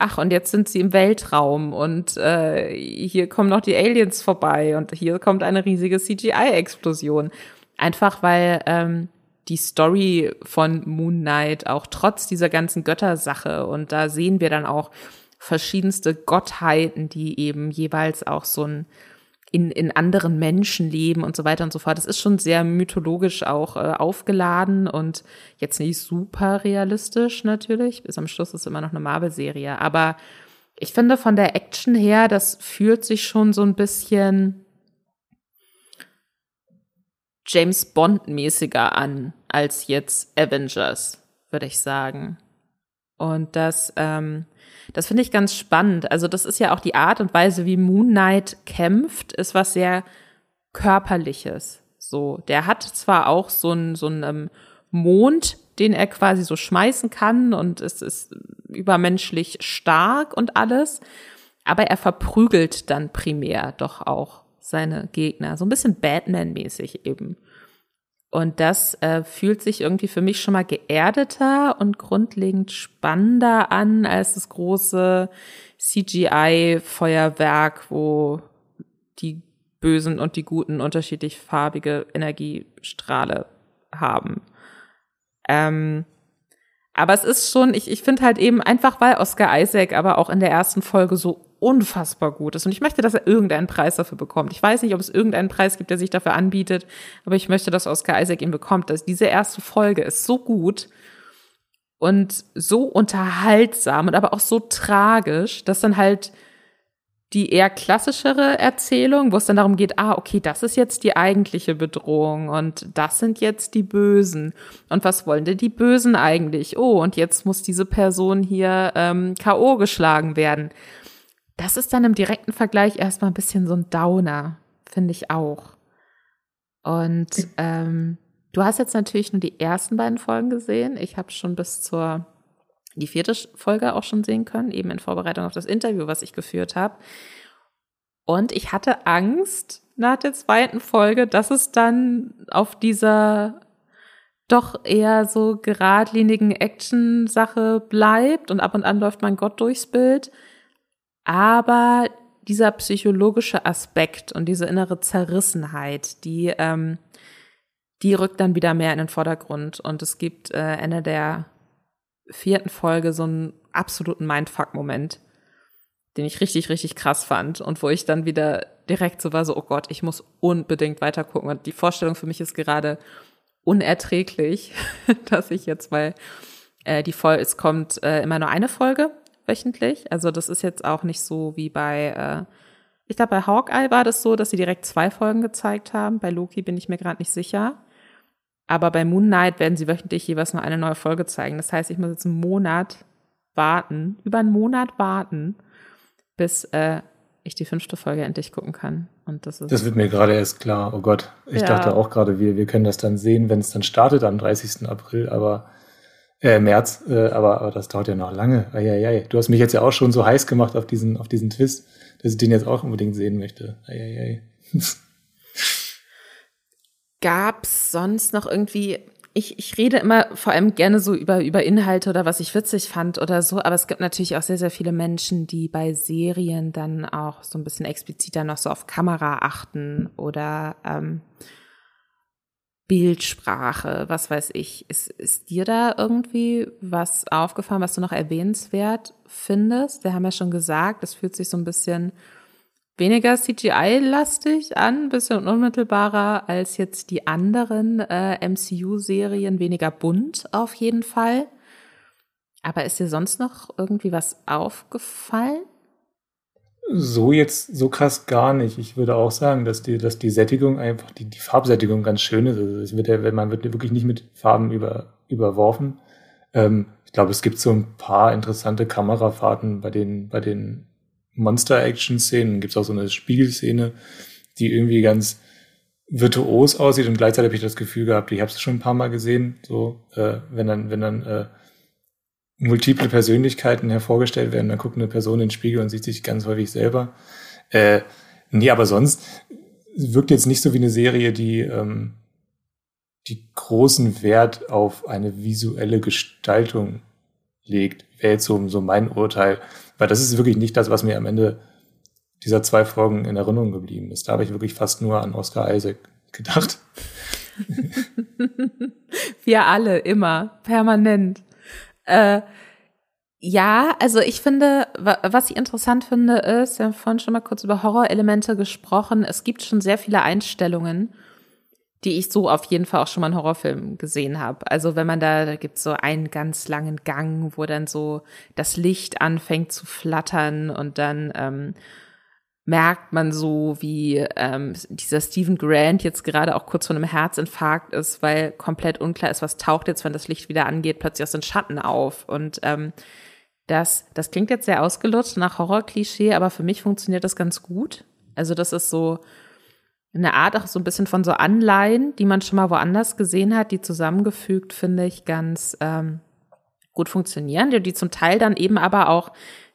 ach, und jetzt sind sie im Weltraum und äh, hier kommen noch die Aliens vorbei und hier kommt eine riesige CGI-Explosion. Einfach weil ähm, die Story von Moon Knight auch trotz dieser ganzen Göttersache und da sehen wir dann auch verschiedenste Gottheiten, die eben jeweils auch so ein in, in anderen Menschen leben und so weiter und so fort. Das ist schon sehr mythologisch auch äh, aufgeladen und jetzt nicht super realistisch natürlich. Bis am Schluss ist immer noch eine Marvel-Serie. Aber ich finde von der Action her, das fühlt sich schon so ein bisschen James Bond-mäßiger an als jetzt Avengers, würde ich sagen. Und das, ähm, das finde ich ganz spannend. Also das ist ja auch die Art und Weise, wie Moon Knight kämpft, ist was sehr körperliches. So, der hat zwar auch so einen so einen ähm, Mond, den er quasi so schmeißen kann und es ist übermenschlich stark und alles, aber er verprügelt dann primär doch auch seine Gegner, so ein bisschen Batman-mäßig eben. Und das äh, fühlt sich irgendwie für mich schon mal geerdeter und grundlegend spannender an als das große CGI-Feuerwerk, wo die Bösen und die Guten unterschiedlich farbige Energiestrahle haben. Ähm, aber es ist schon, ich, ich finde halt eben einfach, weil Oscar Isaac aber auch in der ersten Folge so unfassbar gut ist. Und ich möchte, dass er irgendeinen Preis dafür bekommt. Ich weiß nicht, ob es irgendeinen Preis gibt, der sich dafür anbietet, aber ich möchte, dass Oscar Isaac ihn bekommt. Dass diese erste Folge ist so gut und so unterhaltsam und aber auch so tragisch, dass dann halt die eher klassischere Erzählung, wo es dann darum geht, ah, okay, das ist jetzt die eigentliche Bedrohung und das sind jetzt die Bösen. Und was wollen denn die Bösen eigentlich? Oh, und jetzt muss diese Person hier ähm, K.O. geschlagen werden. Das ist dann im direkten Vergleich erstmal ein bisschen so ein Downer, finde ich auch. Und ähm, du hast jetzt natürlich nur die ersten beiden Folgen gesehen. Ich habe schon bis zur die vierte Folge auch schon sehen können, eben in Vorbereitung auf das Interview, was ich geführt habe. Und ich hatte Angst nach der zweiten Folge, dass es dann auf dieser doch eher so geradlinigen Action-Sache bleibt und ab und an läuft mein Gott durchs Bild. Aber dieser psychologische Aspekt und diese innere Zerrissenheit, die, ähm, die rückt dann wieder mehr in den Vordergrund. Und es gibt äh, Ende der vierten Folge so einen absoluten Mindfuck-Moment, den ich richtig, richtig krass fand und wo ich dann wieder direkt so war, so, oh Gott, ich muss unbedingt weiter gucken. Und die Vorstellung für mich ist gerade unerträglich, dass ich jetzt, weil äh, die Folge, es kommt äh, immer nur eine Folge wöchentlich. Also das ist jetzt auch nicht so wie bei, äh, ich glaube, bei Hawkeye war das so, dass sie direkt zwei Folgen gezeigt haben. Bei Loki bin ich mir gerade nicht sicher. Aber bei Moon Knight werden sie wöchentlich jeweils nur eine neue Folge zeigen. Das heißt, ich muss jetzt einen Monat warten, über einen Monat warten, bis äh, ich die fünfte Folge endlich gucken kann. Und das ist. Das wird mir gerade erst klar. Oh Gott. Ich ja. dachte auch gerade, wir, wir können das dann sehen, wenn es dann startet am 30. April, aber äh, März, äh, aber, aber das dauert ja noch lange. Eieiei. Du hast mich jetzt ja auch schon so heiß gemacht auf diesen, auf diesen Twist, dass ich den jetzt auch unbedingt sehen möchte. Eieiei. Gab's sonst noch irgendwie ich, ich rede immer vor allem gerne so über, über Inhalte oder was ich witzig fand oder so, aber es gibt natürlich auch sehr, sehr viele Menschen, die bei Serien dann auch so ein bisschen expliziter noch so auf Kamera achten oder ähm, Bildsprache, was weiß ich. Ist, ist dir da irgendwie was aufgefallen, was du noch erwähnenswert findest? Wir haben ja schon gesagt, es fühlt sich so ein bisschen weniger CGI-lastig an, bisschen unmittelbarer als jetzt die anderen äh, MCU-Serien, weniger bunt auf jeden Fall. Aber ist dir sonst noch irgendwie was aufgefallen? So jetzt, so krass gar nicht. Ich würde auch sagen, dass die, dass die Sättigung einfach, die, die Farbsättigung ganz schön ist. Also wird ja, man wird wirklich nicht mit Farben über, überworfen. Ähm, ich glaube, es gibt so ein paar interessante Kamerafahrten bei den, bei den Monster-Action-Szenen. Gibt es auch so eine Spiegelszene, die irgendwie ganz, virtuos aussieht und gleichzeitig habe ich das Gefühl gehabt, ich habe es schon ein paar Mal gesehen, so äh, wenn dann wenn dann äh, multiple Persönlichkeiten hervorgestellt werden, dann guckt eine Person in den Spiegel und sieht sich ganz häufig selber. Äh, nee, aber sonst wirkt jetzt nicht so wie eine Serie, die ähm, die großen Wert auf eine visuelle Gestaltung legt, wäre jetzt so, so mein Urteil. Weil das ist wirklich nicht das, was mir am Ende dieser zwei Folgen in Erinnerung geblieben ist. Da habe ich wirklich fast nur an Oscar Isaac gedacht. Wir alle, immer, permanent. Äh, ja, also ich finde, was ich interessant finde, ist, wir haben vorhin schon mal kurz über Horrorelemente gesprochen. Es gibt schon sehr viele Einstellungen, die ich so auf jeden Fall auch schon mal in Horrorfilmen gesehen habe. Also wenn man da, da gibt so einen ganz langen Gang, wo dann so das Licht anfängt zu flattern und dann ähm, merkt man so, wie ähm, dieser Stephen Grant jetzt gerade auch kurz vor einem Herzinfarkt ist, weil komplett unklar ist, was taucht jetzt, wenn das Licht wieder angeht, plötzlich aus den Schatten auf. Und ähm, das, das klingt jetzt sehr ausgelutscht nach Horror-Klischee, aber für mich funktioniert das ganz gut. Also das ist so eine Art auch so ein bisschen von so Anleihen, die man schon mal woanders gesehen hat, die zusammengefügt, finde ich, ganz ähm, gut funktionieren, die, die zum Teil dann eben aber auch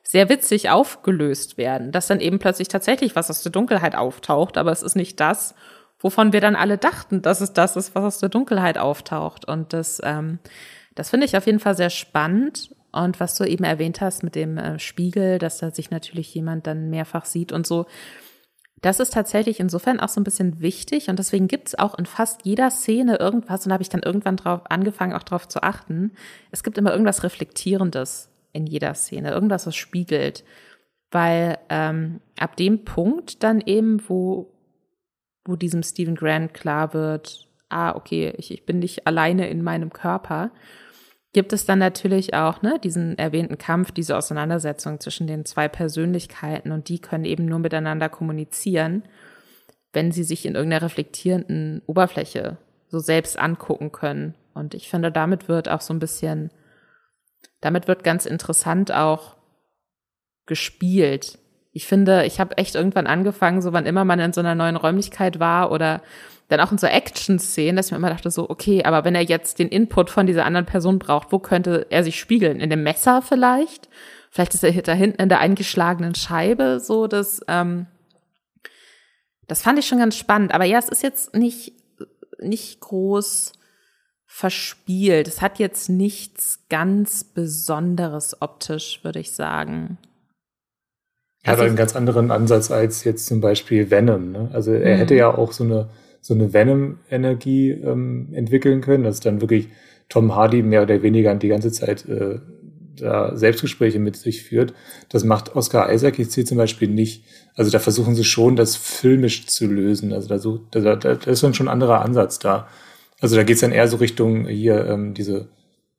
sehr witzig aufgelöst werden, dass dann eben plötzlich tatsächlich was aus der Dunkelheit auftaucht, aber es ist nicht das, wovon wir dann alle dachten, dass es das ist, was aus der Dunkelheit auftaucht. Und das, ähm, das finde ich auf jeden Fall sehr spannend. Und was du eben erwähnt hast mit dem äh, Spiegel, dass da sich natürlich jemand dann mehrfach sieht und so, das ist tatsächlich insofern auch so ein bisschen wichtig und deswegen gibt es auch in fast jeder Szene irgendwas und da habe ich dann irgendwann drauf angefangen, auch drauf zu achten. Es gibt immer irgendwas Reflektierendes in jeder Szene, irgendwas, was spiegelt. Weil ähm, ab dem Punkt dann eben, wo, wo diesem Stephen Grant klar wird, ah, okay, ich, ich bin nicht alleine in meinem Körper, gibt es dann natürlich auch ne, diesen erwähnten Kampf, diese Auseinandersetzung zwischen den zwei Persönlichkeiten und die können eben nur miteinander kommunizieren, wenn sie sich in irgendeiner reflektierenden Oberfläche so selbst angucken können. Und ich finde, damit wird auch so ein bisschen damit wird ganz interessant auch gespielt. Ich finde, ich habe echt irgendwann angefangen, so wann immer man in so einer neuen Räumlichkeit war oder dann auch in so Action-Szenen, dass ich mir immer dachte so, okay, aber wenn er jetzt den Input von dieser anderen Person braucht, wo könnte er sich spiegeln? In dem Messer vielleicht? Vielleicht ist er da hinten in der eingeschlagenen Scheibe, so das, ähm, das fand ich schon ganz spannend. Aber ja, es ist jetzt nicht, nicht groß verspielt. Es hat jetzt nichts ganz Besonderes optisch, würde ich sagen. Er hat also einen ganz anderen Ansatz als jetzt zum Beispiel Venom. Ne? Also er mhm. hätte ja auch so eine, so eine Venom-Energie ähm, entwickeln können, dass dann wirklich Tom Hardy mehr oder weniger die ganze Zeit äh, da Selbstgespräche mit sich führt. Das macht Oscar Isaac jetzt hier zum Beispiel nicht. Also da versuchen sie schon, das filmisch zu lösen. Also da, da, da ist dann schon ein anderer Ansatz da. Also da geht's dann eher so Richtung hier ähm, diese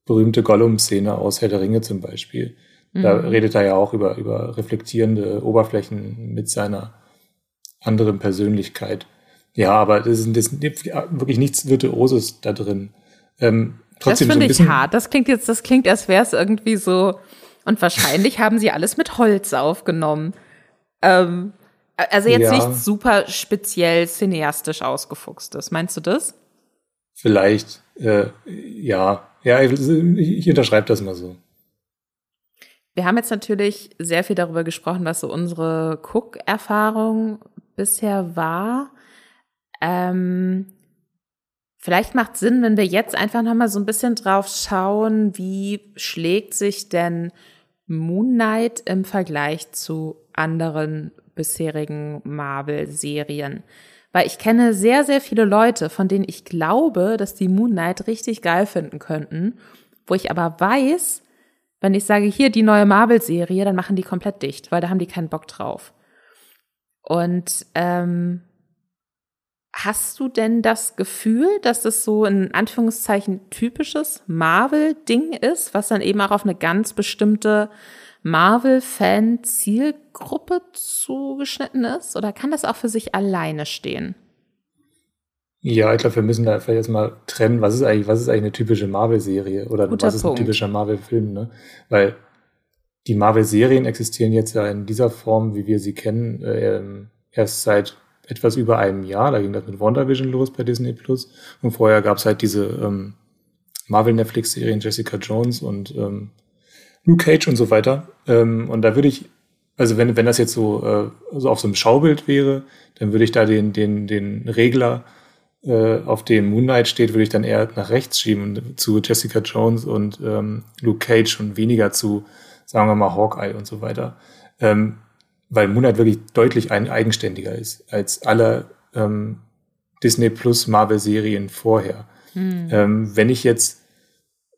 berühmte Gollum-Szene aus Herr der Ringe zum Beispiel. Da mhm. redet er ja auch über, über reflektierende Oberflächen mit seiner anderen Persönlichkeit. Ja, aber das ist, das ist wirklich nichts Virtuoses da drin. Ähm, trotzdem das finde so ich hart. Das klingt jetzt, das klingt, als wäre es irgendwie so. Und wahrscheinlich haben sie alles mit Holz aufgenommen. Ähm, also jetzt ja. nichts super speziell cineastisch ausgefuchstes. Meinst du das? Vielleicht, äh, ja. Ja, ich unterschreibe das mal so. Wir haben jetzt natürlich sehr viel darüber gesprochen, was so unsere Cook-Erfahrung bisher war. Ähm, vielleicht macht Sinn, wenn wir jetzt einfach noch mal so ein bisschen drauf schauen, wie schlägt sich denn Moon Knight im Vergleich zu anderen bisherigen Marvel-Serien? Weil ich kenne sehr, sehr viele Leute, von denen ich glaube, dass die Moon Knight richtig geil finden könnten, wo ich aber weiß, wenn ich sage, hier die neue Marvel-Serie, dann machen die komplett dicht, weil da haben die keinen Bock drauf. Und ähm, hast du denn das Gefühl, dass das so in Anführungszeichen typisches Marvel-Ding ist, was dann eben auch auf eine ganz bestimmte Marvel-Fan-Zielgruppe zugeschnitten ist? Oder kann das auch für sich alleine stehen? Ja, ich glaube, wir müssen da vielleicht jetzt mal trennen, was ist eigentlich, was ist eigentlich eine typische Marvel-Serie oder Guter was ist Punkt. ein typischer Marvel-Film, ne? Weil die Marvel-Serien existieren jetzt ja in dieser Form, wie wir sie kennen, äh, erst seit etwas über einem Jahr. Da ging das mit WandaVision los bei Disney Plus. Und vorher gab es halt diese ähm, Marvel-Netflix-Serien Jessica Jones und ähm, Luke Cage und so weiter. Ähm, und da würde ich, also wenn, wenn das jetzt so, äh, so auf so einem Schaubild wäre, dann würde ich da den, den, den Regler, äh, auf dem Moonlight steht, würde ich dann eher nach rechts schieben zu Jessica Jones und ähm, Luke Cage und weniger zu, sagen wir mal, Hawkeye und so weiter. Ähm, weil Moonlight wirklich deutlich ein eigenständiger ist als alle ähm, Disney Plus Marvel Serien vorher. Hm. Ähm, wenn ich jetzt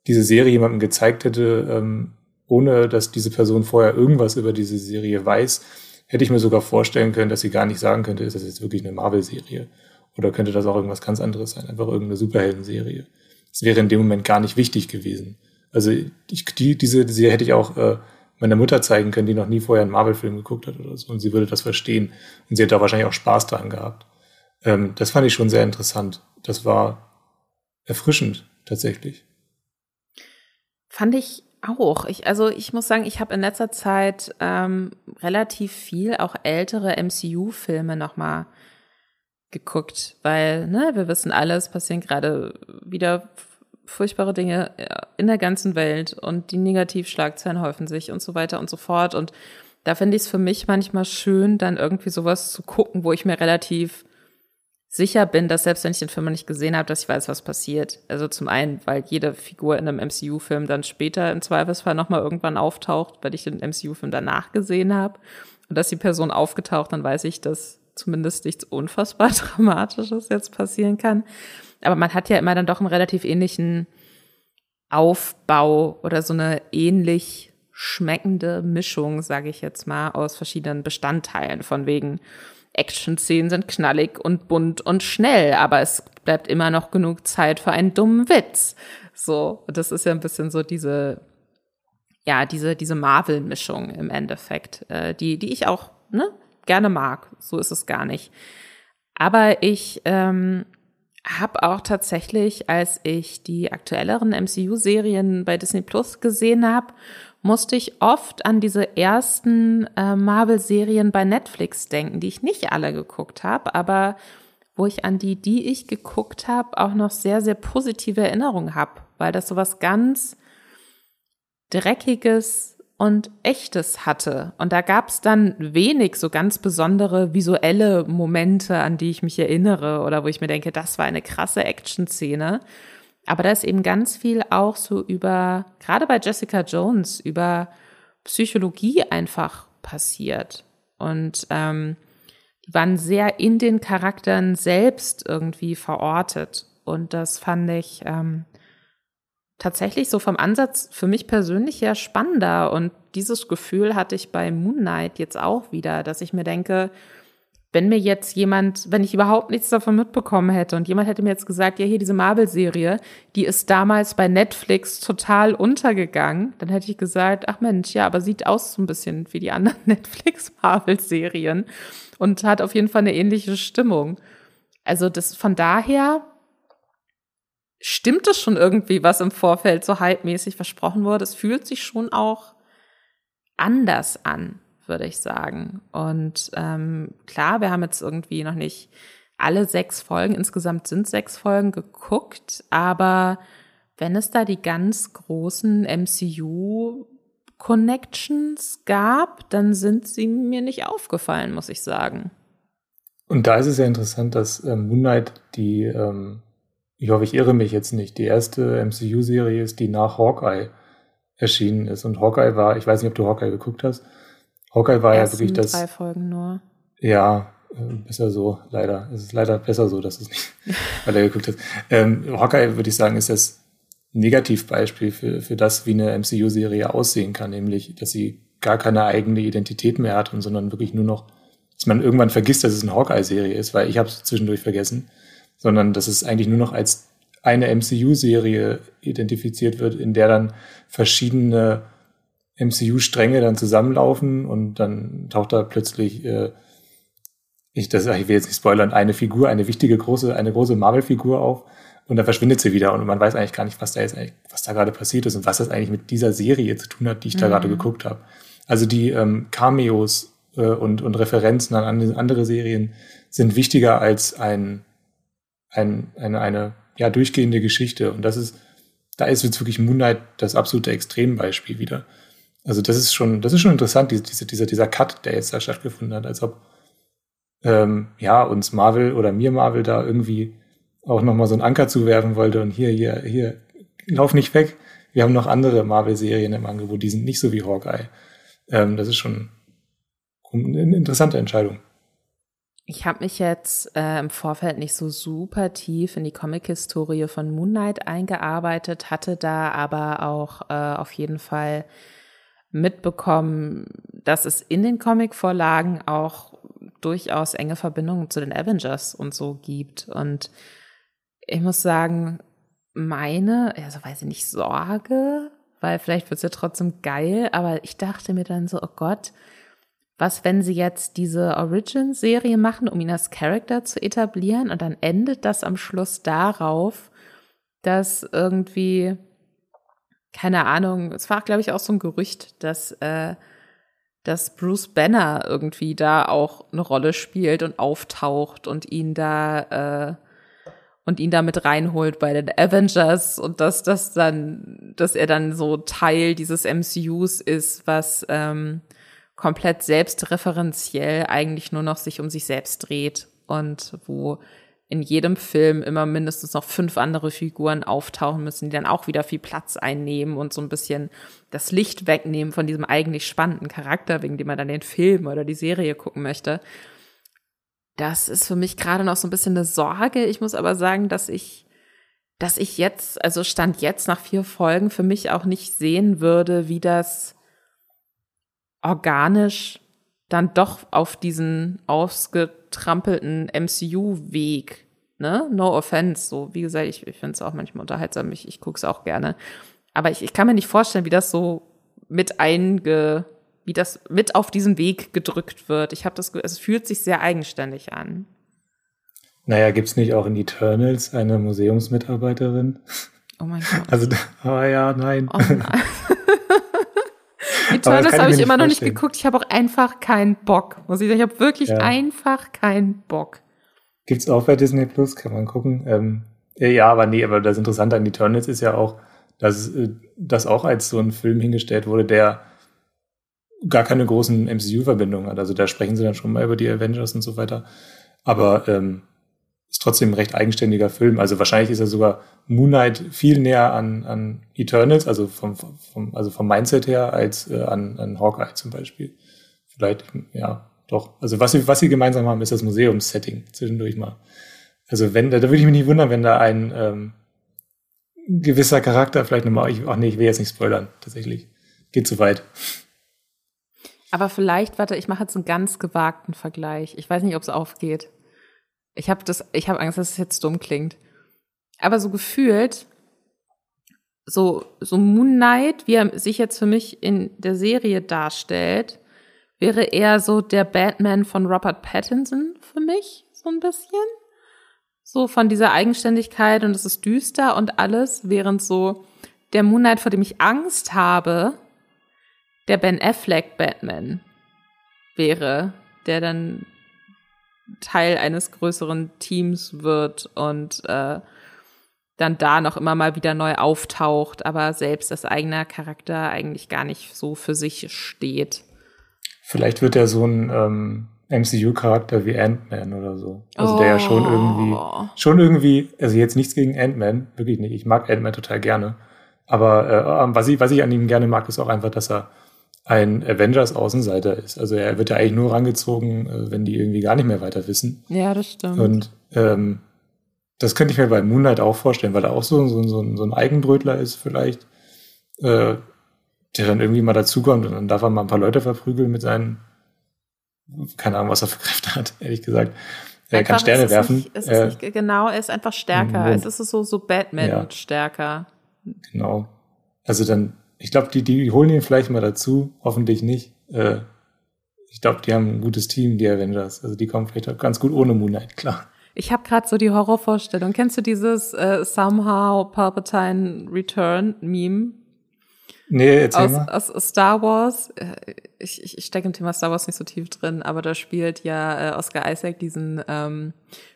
diese Serie jemandem gezeigt hätte, ähm, ohne dass diese Person vorher irgendwas über diese Serie weiß, hätte ich mir sogar vorstellen können, dass sie gar nicht sagen könnte, ist das jetzt wirklich eine Marvel-Serie? Oder könnte das auch irgendwas ganz anderes sein, einfach irgendeine Superhelden-Serie? Das wäre in dem Moment gar nicht wichtig gewesen. Also ich, die, diese Serie hätte ich auch äh, meiner Mutter zeigen können, die noch nie vorher einen Marvel-Film geguckt hat oder so. Und sie würde das verstehen. Und sie hätte da wahrscheinlich auch Spaß dran gehabt. Ähm, das fand ich schon sehr interessant. Das war erfrischend, tatsächlich. Fand ich auch. Ich, also ich muss sagen, ich habe in letzter Zeit ähm, relativ viel auch ältere MCU-Filme nochmal geguckt, weil ne, wir wissen alles, passieren gerade wieder furchtbare Dinge in der ganzen Welt und die Negativschlagzeilen häufen sich und so weiter und so fort. Und da finde ich es für mich manchmal schön, dann irgendwie sowas zu gucken, wo ich mir relativ sicher bin, dass selbst wenn ich den Film nicht gesehen habe, dass ich weiß, was passiert. Also zum einen, weil jede Figur in einem MCU-Film dann später im Zweifelsfall nochmal irgendwann auftaucht, weil ich den MCU-Film danach gesehen habe. Und dass die Person aufgetaucht, dann weiß ich, dass zumindest nichts unfassbar Dramatisches jetzt passieren kann. Aber man hat ja immer dann doch einen relativ ähnlichen Aufbau oder so eine ähnlich schmeckende Mischung, sage ich jetzt mal, aus verschiedenen Bestandteilen von wegen Action-Szenen sind knallig und bunt und schnell, aber es bleibt immer noch genug Zeit für einen dummen Witz. So, das ist ja ein bisschen so diese, ja, diese, diese Marvel-Mischung im Endeffekt, äh, die, die ich auch ne, gerne mag. So ist es gar nicht. Aber ich ähm, habe auch tatsächlich, als ich die aktuelleren MCU-Serien bei Disney Plus gesehen habe musste ich oft an diese ersten äh, Marvel-Serien bei Netflix denken, die ich nicht alle geguckt habe, aber wo ich an die, die ich geguckt habe, auch noch sehr, sehr positive Erinnerungen habe, weil das so was ganz Dreckiges und Echtes hatte. Und da gab es dann wenig so ganz besondere visuelle Momente, an die ich mich erinnere oder wo ich mir denke, das war eine krasse Action-Szene, aber da ist eben ganz viel auch so über, gerade bei Jessica Jones, über Psychologie einfach passiert. Und ähm, die waren sehr in den Charakteren selbst irgendwie verortet. Und das fand ich ähm, tatsächlich so vom Ansatz für mich persönlich ja spannender. Und dieses Gefühl hatte ich bei Moon Knight jetzt auch wieder, dass ich mir denke, wenn mir jetzt jemand, wenn ich überhaupt nichts davon mitbekommen hätte und jemand hätte mir jetzt gesagt, ja, hier diese Marvel-Serie, die ist damals bei Netflix total untergegangen, dann hätte ich gesagt, ach Mensch, ja, aber sieht aus so ein bisschen wie die anderen Netflix-Marvel-Serien und hat auf jeden Fall eine ähnliche Stimmung. Also das von daher stimmt es schon irgendwie, was im Vorfeld so hype-mäßig versprochen wurde. Es fühlt sich schon auch anders an würde ich sagen. Und ähm, klar, wir haben jetzt irgendwie noch nicht alle sechs Folgen, insgesamt sind sechs Folgen geguckt, aber wenn es da die ganz großen MCU Connections gab, dann sind sie mir nicht aufgefallen, muss ich sagen. Und da ist es ja interessant, dass ähm, Moonlight die, ähm, ich hoffe, ich irre mich jetzt nicht, die erste MCU-Serie ist, die nach Hawkeye erschienen ist. Und Hawkeye war, ich weiß nicht, ob du Hawkeye geguckt hast, Hawkeye war ja wirklich das. drei Folgen nur. Ja, äh, besser so, leider. Es ist leider besser so, dass es nicht weitergeguckt hat. Ähm, Hawkeye, würde ich sagen, ist das Negativbeispiel für, für das, wie eine MCU-Serie aussehen kann, nämlich, dass sie gar keine eigene Identität mehr hat und sondern wirklich nur noch, dass man irgendwann vergisst, dass es eine Hawkeye-Serie ist, weil ich habe es zwischendurch vergessen, sondern dass es eigentlich nur noch als eine MCU-Serie identifiziert wird, in der dann verschiedene MCU-Stränge dann zusammenlaufen und dann taucht da plötzlich, äh, ich, das, ich will jetzt nicht spoilern, eine Figur, eine wichtige große, eine große Marvel-Figur auf und dann verschwindet sie wieder und man weiß eigentlich gar nicht, was da jetzt eigentlich, was da gerade passiert ist und was das eigentlich mit dieser Serie zu tun hat, die ich da mhm. gerade geguckt habe. Also die ähm, Cameos äh, und, und Referenzen an andere Serien sind wichtiger als ein, ein, eine, eine ja, durchgehende Geschichte. Und das ist, da ist jetzt wirklich Moonlight das absolute Extrembeispiel wieder. Also das ist schon, das ist schon interessant, diese, dieser, dieser Cut, der jetzt da stattgefunden hat, als ob ähm, ja uns Marvel oder mir Marvel da irgendwie auch nochmal so einen Anker zuwerfen wollte und hier, hier, hier, lauf nicht weg. Wir haben noch andere Marvel-Serien im Angebot, die sind nicht so wie Hawkeye. Ähm, das ist schon eine interessante Entscheidung. Ich habe mich jetzt äh, im Vorfeld nicht so super tief in die Comic-Historie von Moon Knight eingearbeitet, hatte da aber auch äh, auf jeden Fall mitbekommen, dass es in den Comic-Vorlagen auch durchaus enge Verbindungen zu den Avengers und so gibt. Und ich muss sagen, meine, also weiß ich nicht, Sorge, weil vielleicht wird es ja trotzdem geil, aber ich dachte mir dann so, oh Gott, was, wenn sie jetzt diese Origin-Serie machen, um ihn als Charakter zu etablieren und dann endet das am Schluss darauf, dass irgendwie, keine Ahnung, es war, glaube ich, auch so ein Gerücht, dass, äh, dass Bruce Banner irgendwie da auch eine Rolle spielt und auftaucht und ihn da, äh, und ihn damit reinholt bei den Avengers und dass das dann, dass er dann so Teil dieses MCUs ist, was ähm, komplett selbstreferenziell eigentlich nur noch sich um sich selbst dreht und wo in jedem Film immer mindestens noch fünf andere Figuren auftauchen müssen, die dann auch wieder viel Platz einnehmen und so ein bisschen das Licht wegnehmen von diesem eigentlich spannenden Charakter, wegen dem man dann den Film oder die Serie gucken möchte. Das ist für mich gerade noch so ein bisschen eine Sorge. Ich muss aber sagen, dass ich, dass ich jetzt, also Stand jetzt nach vier Folgen für mich auch nicht sehen würde, wie das organisch dann doch auf diesen ausgetrampelten MCU-Weg, ne? No offense. So, wie gesagt, ich, ich finde es auch manchmal unterhaltsam, ich, ich gucke es auch gerne. Aber ich, ich kann mir nicht vorstellen, wie das so mit einge wie das mit auf diesen Weg gedrückt wird. Ich habe das, es fühlt sich sehr eigenständig an. Naja, gibt es nicht auch in Eternals eine Museumsmitarbeiterin? Oh mein Gott. Also, oh ja, nein. Oh nein. Eternals habe ich, ich immer noch nicht geguckt. Ich habe auch einfach keinen Bock. Muss ich sagen, ich habe wirklich ja. einfach keinen Bock. Gibt's auch bei Disney Plus, kann man gucken. Ähm, ja, aber nee, aber das Interessante an Eternals ist ja auch, dass äh, das auch als so ein Film hingestellt wurde, der gar keine großen MCU-Verbindungen hat. Also da sprechen sie dann schon mal über die Avengers und so weiter. Aber ähm, ist trotzdem ein recht eigenständiger Film. Also wahrscheinlich ist er sogar Moon Knight viel näher an, an Eternals, also vom, vom, also vom Mindset her, als äh, an, an Hawkeye zum Beispiel. Vielleicht, ja, doch. Also was sie, was sie gemeinsam haben, ist das Museumssetting zwischendurch mal. Also wenn, da, da würde ich mich nicht wundern, wenn da ein ähm, gewisser Charakter vielleicht nochmal, ach nee, ich will jetzt nicht spoilern, tatsächlich. Geht zu weit. Aber vielleicht, warte, ich mache jetzt einen ganz gewagten Vergleich. Ich weiß nicht, ob es aufgeht. Ich habe das, ich habe Angst, dass es jetzt dumm klingt. Aber so gefühlt, so, so Moon Knight, wie er sich jetzt für mich in der Serie darstellt, wäre eher so der Batman von Robert Pattinson für mich, so ein bisschen. So von dieser Eigenständigkeit und es ist düster und alles, während so der Moon Knight, vor dem ich Angst habe, der Ben Affleck Batman wäre, der dann Teil eines größeren Teams wird und äh, dann da noch immer mal wieder neu auftaucht, aber selbst als eigener Charakter eigentlich gar nicht so für sich steht. Vielleicht wird er so ein ähm, MCU-Charakter wie Ant-Man oder so. Also oh. der ja schon irgendwie, oh. schon irgendwie, also jetzt nichts gegen Ant-Man, wirklich nicht. Ich mag Ant-Man total gerne. Aber äh, was, ich, was ich an ihm gerne mag, ist auch einfach, dass er ein Avengers-Außenseiter ist. Also er wird ja eigentlich nur rangezogen, äh, wenn die irgendwie gar nicht mehr weiter wissen. Ja, das stimmt. Und ähm, das könnte ich mir bei Moonlight auch vorstellen, weil er auch so, so, so, so ein Eigenbrötler ist vielleicht, äh, der dann irgendwie mal dazukommt und dann darf er mal ein paar Leute verprügeln mit seinen, keine Ahnung, was er für Kräfte hat, ehrlich gesagt. Er einfach, kann Sterne werfen. Nicht, es ist äh, nicht, genau, er ist einfach stärker. Es ist so, so Batman ja. stärker. Genau. Also dann ich glaube, die, die holen ihn vielleicht mal dazu, hoffentlich nicht. Äh, ich glaube, die haben ein gutes Team, die Avengers. Also die kommen vielleicht auch ganz gut ohne Moonlight, klar. Ich habe gerade so die Horrorvorstellung. Kennst du dieses äh, Somehow Palpatine Return Meme? Nee, erzähl aus, mal. aus Star Wars. Äh, ich, ich, ich stecke im Thema Star Wars nicht so tief drin, aber da spielt ja äh, Oscar Isaac diesen ähm,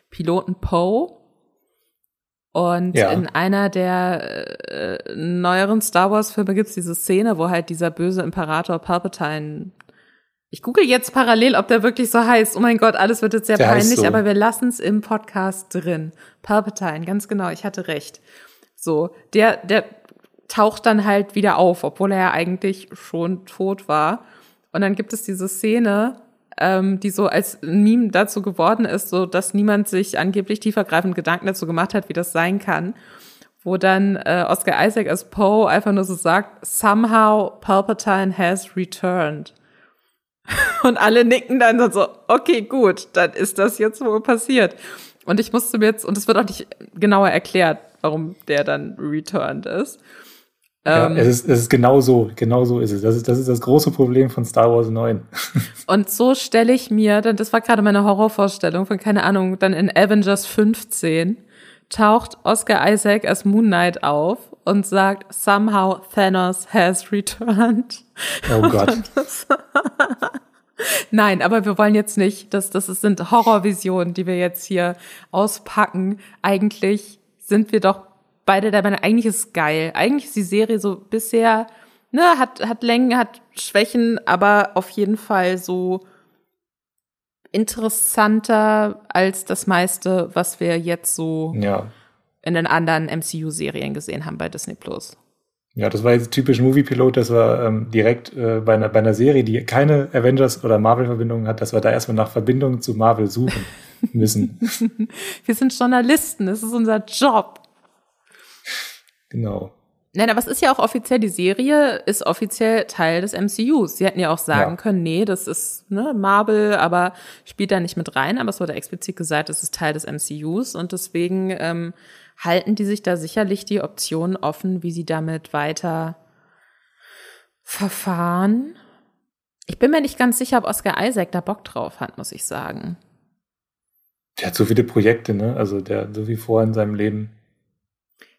Piloten Poe. Und Ja. in einer der äh, neueren Star Wars-Filme gibt's diese Szene, wo halt dieser böse Imperator Palpatine. Ich google jetzt parallel, ob der wirklich so heißt. Oh mein Gott, alles wird jetzt sehr Der peinlich, so. aber wir lassen es im Podcast drin. Palpatine, ganz genau, ich hatte recht. So, der, der taucht dann halt wieder auf, obwohl er ja eigentlich schon tot war. Und dann gibt es diese Szene, ähm, die so als Meme dazu geworden ist, so dass niemand sich angeblich tiefergreifend Gedanken dazu gemacht hat, wie das sein kann. Wo dann äh, Oscar Isaac als Poe einfach nur so sagt, somehow Palpatine has returned. Und alle nicken dann so, okay, gut, dann ist das jetzt wohl passiert. Und ich musste mir jetzt, und es wird auch nicht genauer erklärt, warum der dann returned ist. Ja, Ähm, es, ist, es ist genau so, genau so ist es. Das ist, das ist das große Problem von Star Wars 9. Und so stelle ich mir, dann, das war gerade meine Horrorvorstellung von, keine Ahnung, dann in Avengers 15 taucht Oscar Isaac als Moon Knight auf und sagt, somehow Thanos has returned. Oh Gott. Nein, aber wir wollen jetzt nicht, das, das sind Horrorvisionen, die wir jetzt hier auspacken. Eigentlich sind wir doch beide der Meinung, eigentlich ist es geil. Eigentlich ist die Serie so bisher, ne, hat, hat Längen, hat Schwächen, aber auf jeden Fall so interessanter als das meiste, was wir jetzt so Ja. in den anderen MCU-Serien gesehen haben bei Disney Plus. Ja, das war jetzt typisch Movie-Pilot, dass wir ähm, direkt äh, bei, einer, bei einer Serie, die keine Avengers- oder Marvel-Verbindungen hat, dass wir da erstmal nach Verbindungen zu Marvel suchen müssen. Wir sind Journalisten, das ist unser Job. Genau. Nein, aber es ist ja auch offiziell, die Serie ist offiziell Teil des MCUs. Sie hätten ja auch sagen Ja. können, nee, das ist ne, Marvel, aber spielt da nicht mit rein. Aber es wurde explizit gesagt, es ist Teil des MCUs und deswegen ähm, halten die sich da sicherlich die Optionen offen, wie sie damit weiter verfahren. Ich bin mir nicht ganz sicher, ob Oscar Isaac da Bock drauf hat, muss ich sagen. Der hat so viele Projekte, ne? Also der hat so viel vor in seinem Leben.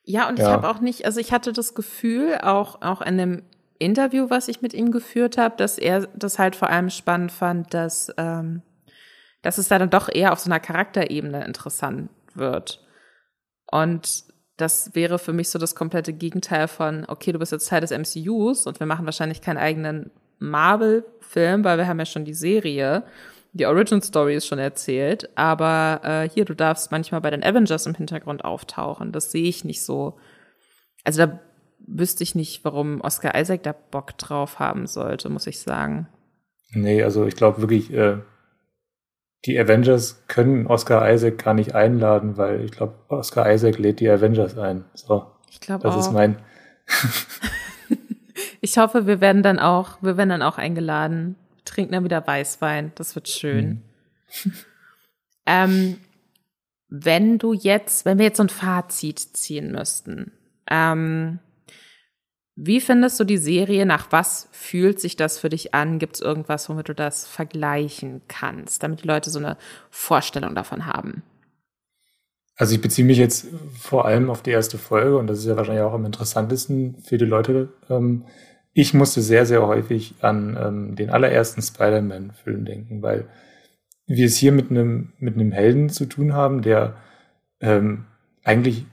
Ja, und ich Ja. habe auch nicht, also ich hatte das Gefühl, auch, auch in einem Interview, was ich mit ihm geführt habe, dass er das halt vor allem spannend fand, dass, ähm, dass es da dann doch eher auf so einer Charakterebene interessant wird. Und das wäre für mich so das komplette Gegenteil von, okay, du bist jetzt Teil des MCUs und wir machen wahrscheinlich keinen eigenen Marvel-Film, weil wir haben ja schon die Serie. Die Origin Story ist schon erzählt, aber äh, hier, du darfst manchmal bei den Avengers im Hintergrund auftauchen. Das sehe ich nicht so. Also da wüsste ich nicht, warum Oscar Isaac da Bock drauf haben sollte, muss ich sagen. Nee, also ich glaube wirklich, äh, die Avengers können Oscar Isaac gar nicht einladen, weil ich glaube, Oscar Isaac lädt die Avengers ein. So, Ich glaube das auch. ist mein. Ich hoffe, wir werden dann auch, wir werden dann auch eingeladen, trinken dann wieder Weißwein. Das wird schön. ähm, wenn du jetzt, wenn wir jetzt so ein Fazit ziehen müssten, ähm, wie findest du die Serie? Nach was fühlt sich das für dich an? Gibt es irgendwas, womit du das vergleichen kannst, damit die Leute so eine Vorstellung davon haben? Also ich beziehe mich jetzt vor allem auf die erste Folge und das ist ja wahrscheinlich auch am interessantesten für die Leute. Ähm, ich musste sehr, sehr häufig an ähm, den allerersten Spider-Man-Film denken, weil wir es hier mit einem mit einem Helden zu tun haben, der ähm, eigentlich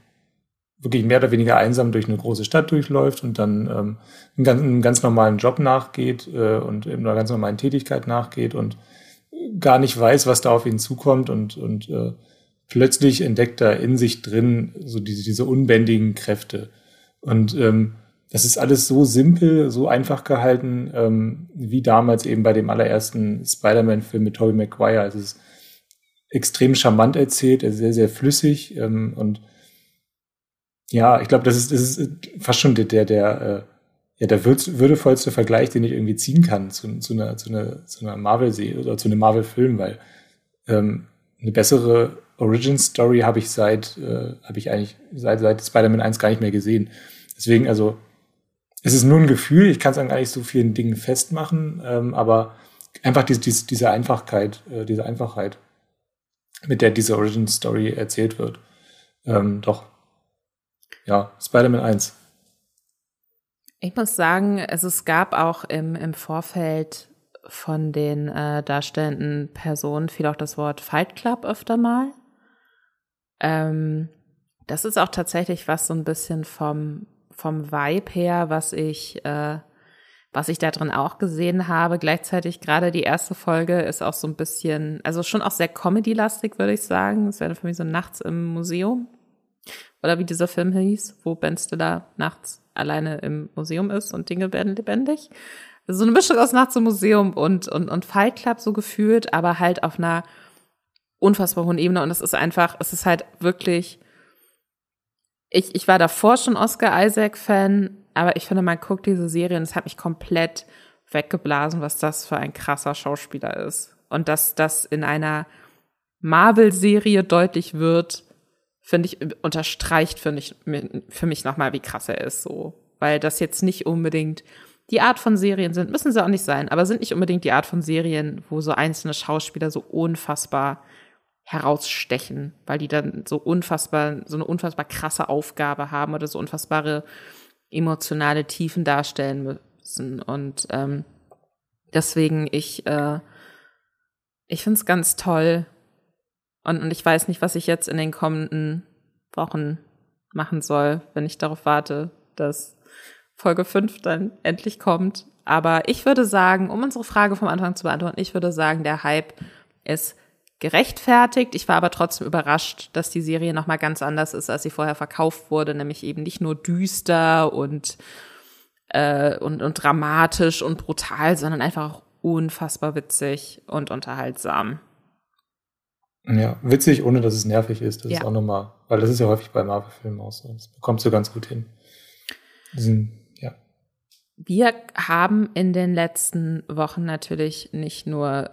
wirklich mehr oder weniger einsam durch eine große Stadt durchläuft und dann ähm, einen, ganz, einen ganz normalen Job nachgeht äh, und in einer ganz normalen Tätigkeit nachgeht und gar nicht weiß, was da auf ihn zukommt und, und äh, plötzlich entdeckt er in sich drin so diese, diese unbändigen Kräfte. Und ähm, das ist alles so simpel, so einfach gehalten, ähm, wie damals eben bei dem allerersten Spider-Man-Film mit Tobey Maguire. Es ist extrem charmant erzählt, er ist sehr, sehr flüssig ähm, und ja, ich glaube, das ist, das ist fast schon der, der, der, äh, ja, der würd- würdevollste Vergleich, den ich irgendwie ziehen kann zu, zu einer, zu einer, zu einer Marvel-Serie oder zu einem Marvel-Film, weil ähm, eine bessere Origin-Story habe ich seit, äh, habe ich eigentlich seit, seit Spider-Man 1 gar nicht mehr gesehen. Deswegen, also, es ist nur ein Gefühl, ich kann es an gar nicht so vielen Dingen festmachen, ähm, aber einfach diese, diese, diese Einfachkeit, äh, diese Einfachheit, mit der diese Origin-Story erzählt wird. Ähm, doch, ja, Spider-Man 1. Ich muss sagen, also es gab auch im, im Vorfeld von den äh, darstellenden Personen fiel auch das Wort Fight Club öfter mal. Ähm, das ist auch tatsächlich was so ein bisschen vom, vom Vibe her, was ich, äh, was ich da drin auch gesehen habe. Gleichzeitig gerade die erste Folge ist auch so ein bisschen, also schon auch sehr Comedy-lastig, würde ich sagen. Es wäre für mich so nachts im Museum. Oder wie dieser Film hieß, wo Ben Stiller nachts alleine im Museum ist und Dinge werden lebendig. So eine Mischung aus Nachts im Museum und, und, und Fight Club so gefühlt, aber halt auf einer unfassbar hohen Ebene. Und es ist einfach, es ist halt wirklich ich, ich war davor schon Oscar Isaac-Fan, aber ich finde, man guckt diese Serie und es hat mich komplett weggeblasen, was das für ein krasser Schauspieler ist. Und dass das in einer Marvel-Serie deutlich wird, finde ich, unterstreicht, finde ich, für mich nochmal, wie krass er ist, so. Weil das jetzt nicht unbedingt die Art von Serien sind, müssen sie auch nicht sein, aber sind nicht unbedingt die Art von Serien, wo so einzelne Schauspieler so unfassbar herausstechen, weil die dann so unfassbar, so eine unfassbar krasse Aufgabe haben oder so unfassbare emotionale Tiefen darstellen müssen. Und ähm, deswegen, ich, äh, ich finde es ganz toll. Und, und ich weiß nicht, was ich jetzt in den kommenden Wochen machen soll, wenn ich darauf warte, dass Folge 5 dann endlich kommt. Aber ich würde sagen, um unsere Frage vom Anfang zu beantworten, ich würde sagen, der Hype ist gerechtfertigt. Ich war aber trotzdem überrascht, dass die Serie nochmal ganz anders ist, als sie vorher verkauft wurde, nämlich eben nicht nur düster und, äh, und, und dramatisch und brutal, sondern einfach auch unfassbar witzig und unterhaltsam. Ja, witzig, ohne dass es nervig ist. Das ja. ist auch nochmal, weil das ist ja häufig bei Marvel-Filmen auch so. Das bekommt so ganz gut hin. Diesen wir haben in den letzten Wochen natürlich nicht nur,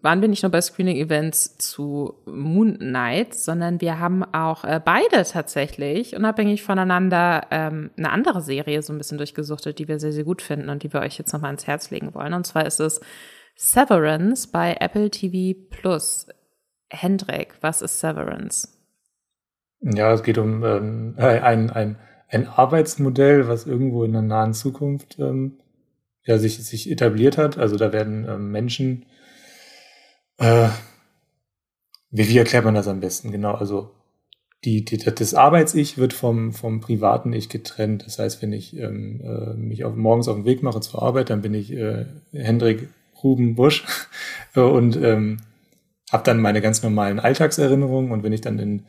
waren wir nicht nur bei Screening-Events zu Moon Knight, sondern wir haben auch äh, beide tatsächlich, unabhängig voneinander, ähm, eine andere Serie so ein bisschen durchgesuchtet, die wir sehr, sehr gut finden und die wir euch jetzt nochmal ans Herz legen wollen. Und zwar ist es Severance bei Apple TV Plus. Hendrik, was ist Severance? Ja, es geht um ähm, ein, ein ein Arbeitsmodell, was irgendwo in der nahen Zukunft ähm, ja, sich, sich etabliert hat. Also da werden ähm, Menschen, äh, wie, wie erklärt man das am besten? Genau, also die, die, das Arbeits-Ich wird vom, vom privaten Ich getrennt. Das heißt, wenn ich ähm, äh, mich auf, morgens auf den Weg mache zur Arbeit, dann bin ich äh, Hendrik Ruben Busch und ähm, habe dann meine ganz normalen Alltagserinnerungen. Und wenn ich dann in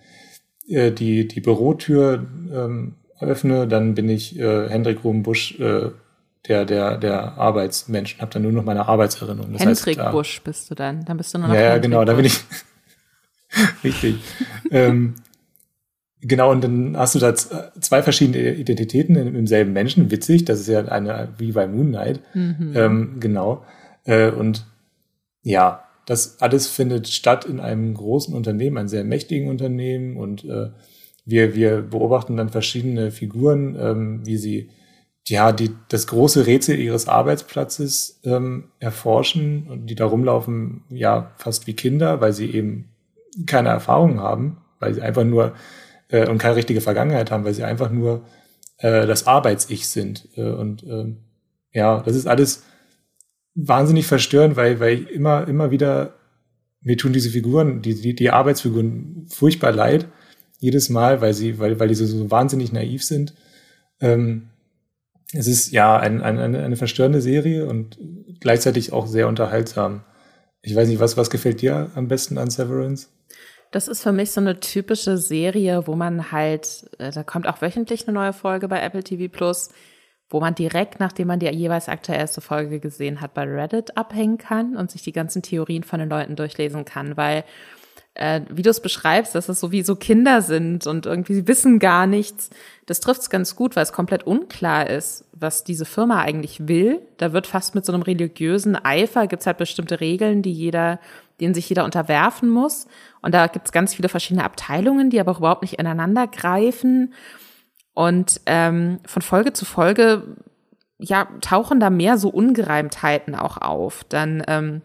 äh, die, die Bürotür ähm, öffne, dann bin ich äh, Hendrik Rubenbusch, äh, der, der, der Arbeitsmensch habe dann nur noch meine Arbeitserinnerung. Das Hendrik heißt, Busch bist du dann. Dann bist du nur noch Ja, ja genau, da bin ich. Richtig. ähm, genau, und dann hast du da zwei verschiedene Identitäten im, selben Menschen. Witzig, das ist ja eine, wie bei Moon Knight. Mhm. Ähm, genau. Äh, und ja, das alles findet statt in einem großen Unternehmen, einem sehr mächtigen Unternehmen und äh, wir, wir beobachten dann verschiedene Figuren, ähm, wie sie ja die das große Rätsel ihres Arbeitsplatzes ähm, erforschen und die da rumlaufen, ja fast wie Kinder, weil sie eben keine Erfahrung haben, weil sie einfach nur äh, und keine richtige Vergangenheit haben, weil sie einfach nur äh, das Arbeits-Ich sind. Äh, und äh, ja, das ist alles wahnsinnig verstörend, weil, weil ich immer, immer wieder, mir tun diese Figuren, die, die, die Arbeitsfiguren furchtbar leid jedes Mal, weil sie, weil, weil die so, so wahnsinnig naiv sind. Ähm, es ist ja ein, ein, eine, eine verstörende Serie und gleichzeitig auch sehr unterhaltsam. Ich weiß nicht, was, was gefällt dir am besten an Severance? Das ist für mich so eine typische Serie, wo man halt, äh, da kommt auch wöchentlich eine neue Folge bei Apple TV Plus, wo man direkt, nachdem man die jeweils aktuellste Folge gesehen hat, bei Reddit abhängen kann und sich die ganzen Theorien von den Leuten durchlesen kann, weil äh, wie du es beschreibst, dass es so wie so Kinder sind und irgendwie sie wissen gar nichts. Das trifft es ganz gut, weil es komplett unklar ist, was diese Firma eigentlich will. Da wird fast mit so einem religiösen Eifer, gibt's halt bestimmte Regeln, die jeder, denen sich jeder unterwerfen muss. Und da gibt's ganz viele verschiedene Abteilungen, die aber auch überhaupt nicht ineinander greifen. Und ähm, von Folge zu Folge ja, tauchen da mehr so Ungereimtheiten auch auf. Dann ähm,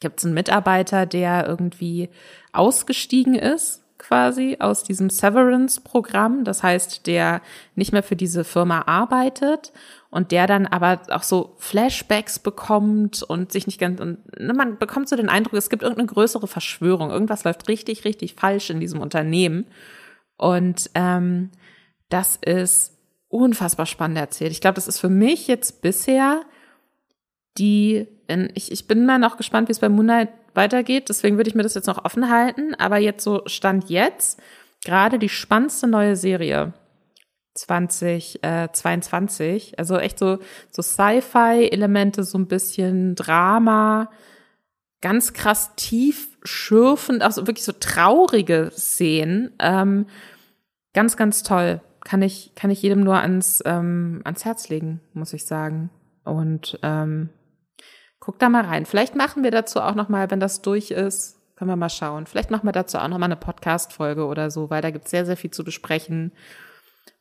gibt es einen Mitarbeiter, der irgendwie ausgestiegen ist, quasi aus diesem Severance-Programm. Das heißt, der nicht mehr für diese Firma arbeitet und der dann aber auch so Flashbacks bekommt und sich nicht ganz, und ne, man bekommt so den Eindruck, es gibt irgendeine größere Verschwörung, irgendwas läuft richtig, richtig falsch in diesem Unternehmen. Und ähm, das ist unfassbar spannend erzählt. Ich glaube, das ist für mich jetzt bisher die, ich, ich bin mal noch gespannt, wie es bei Moonlight weitergeht, deswegen würde ich mir das jetzt noch offen halten, aber jetzt so Stand jetzt, gerade die spannendste neue Serie 2022. Äh, also echt so, so Sci-Fi-Elemente, so ein bisschen Drama, ganz krass tief schürfend, auch so wirklich so traurige Szenen. Ähm, ganz, ganz toll. Kann ich, kann ich jedem nur ans, ähm, ans Herz legen, muss ich sagen. Und ähm, guck da mal rein. Vielleicht machen wir dazu auch noch mal, wenn das durch ist, können wir mal schauen. Vielleicht machen wir dazu auch noch mal eine Podcast-Folge oder so, weil da gibt es sehr, sehr viel zu besprechen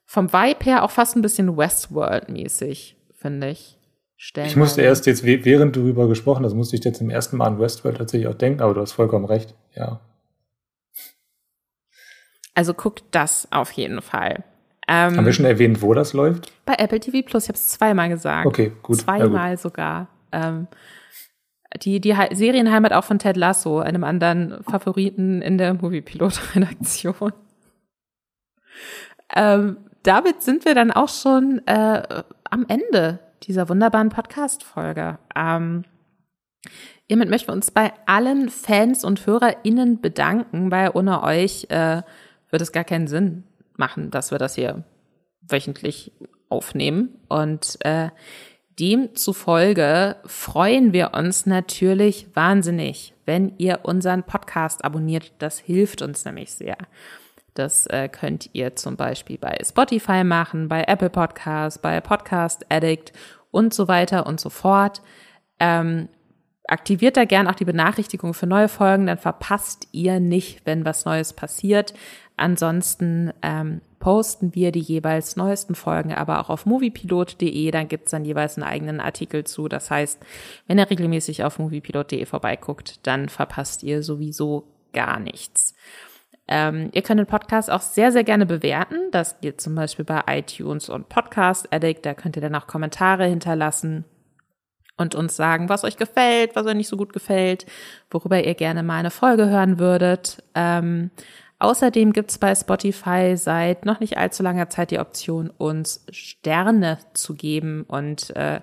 vom Vibe her auch fast ein bisschen Westworld-mäßig, finde ich. Stellen ich musste erst jetzt, während du darüber gesprochen hast, musste ich jetzt zum ersten Mal an Westworld tatsächlich auch denken, aber du hast vollkommen recht, ja. Also guckt das auf jeden Fall. Ähm, Haben wir schon erwähnt, wo das läuft? Bei Apple TV Plus, ich habe es zweimal gesagt. Okay, gut. Zweimal gut. sogar. Ähm, die, die Serienheimat auch von Ted Lasso, einem anderen Favoriten in der Moviepilot-Redaktion. Ähm, damit sind wir dann auch schon äh, am Ende dieser wunderbaren Podcast-Folge. Ähm, hiermit möchten wir uns bei allen Fans und HörerInnen bedanken, weil ohne euch äh, wird es gar keinen Sinn machen, dass wir das hier wöchentlich aufnehmen. Und äh, demzufolge freuen wir uns natürlich wahnsinnig, wenn ihr unseren Podcast abonniert. Das hilft uns nämlich sehr. Das äh, könnt ihr zum Beispiel bei Spotify machen, bei Apple Podcasts, bei Podcast Addict und so weiter und so fort. Ähm, aktiviert da gern auch die Benachrichtigung für neue Folgen, dann verpasst ihr nicht, wenn was Neues passiert. Ansonsten ähm, posten wir die jeweils neuesten Folgen aber auch auf moviepilot.de, dann gibt's dann jeweils einen eigenen Artikel zu. Das heißt, wenn ihr regelmäßig auf moviepilot.de vorbeiguckt, dann verpasst ihr sowieso gar nichts. Ähm, ihr könnt den Podcast auch sehr, sehr gerne bewerten. Das geht zum Beispiel bei iTunes und Podcast Addict. Da könnt ihr dann auch Kommentare hinterlassen und uns sagen, was euch gefällt, was euch nicht so gut gefällt, worüber ihr gerne mal eine Folge hören würdet. Ähm, außerdem gibt's bei Spotify seit noch nicht allzu langer Zeit die Option, uns Sterne zu geben. Und äh,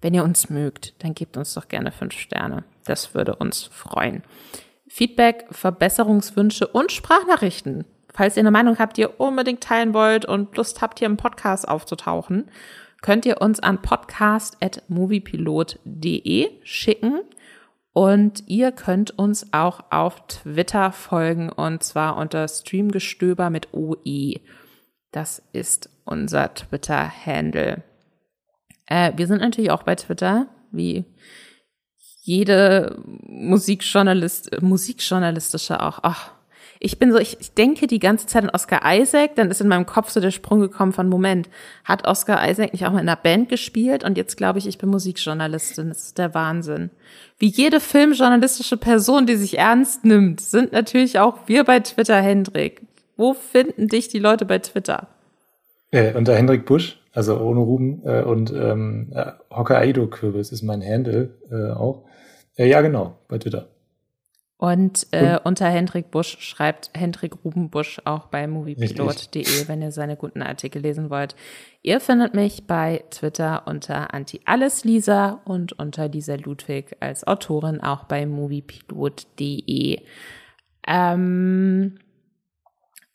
wenn ihr uns mögt, dann gebt uns doch gerne fünf Sterne. Das würde uns freuen. Feedback, Verbesserungswünsche und Sprachnachrichten. Falls ihr eine Meinung habt, die ihr unbedingt teilen wollt und Lust habt, hier im Podcast aufzutauchen, könnt ihr uns an podcast.moviepilot.de schicken. Und ihr könnt uns auch auf Twitter folgen und zwar unter Streamgestöber mit OE. Das ist unser Twitter-Handle. Äh, wir sind natürlich auch bei Twitter, wie jede Musikjournalist, musikjournalistische auch, ach, ich bin so, ich, denke die ganze Zeit an Oscar Isaac, dann ist in meinem Kopf so der Sprung gekommen von Moment, hat Oscar Isaac nicht auch mal in einer Band gespielt und jetzt glaube ich, ich bin Musikjournalistin. Das ist der Wahnsinn. Wie jede filmjournalistische Person, die sich ernst nimmt, sind natürlich auch wir bei Twitter, Hendrik. Wo finden dich die Leute bei Twitter? Äh, unter Hendrik Busch, also ohne Ruben äh, und ähm, äh, Hokkaido-Kürbis ist mein Handle äh, auch. Äh, ja, genau, bei Twitter. Und äh, unter Hendrik Busch schreibt Hendrik Rubenbusch auch bei moviepilot.de, wenn ihr seine guten Artikel lesen wollt. Ihr findet mich bei Twitter unter Anti-Alles-Lisa und unter Lisa Ludwig als Autorin auch bei moviepilot.de. Ähm,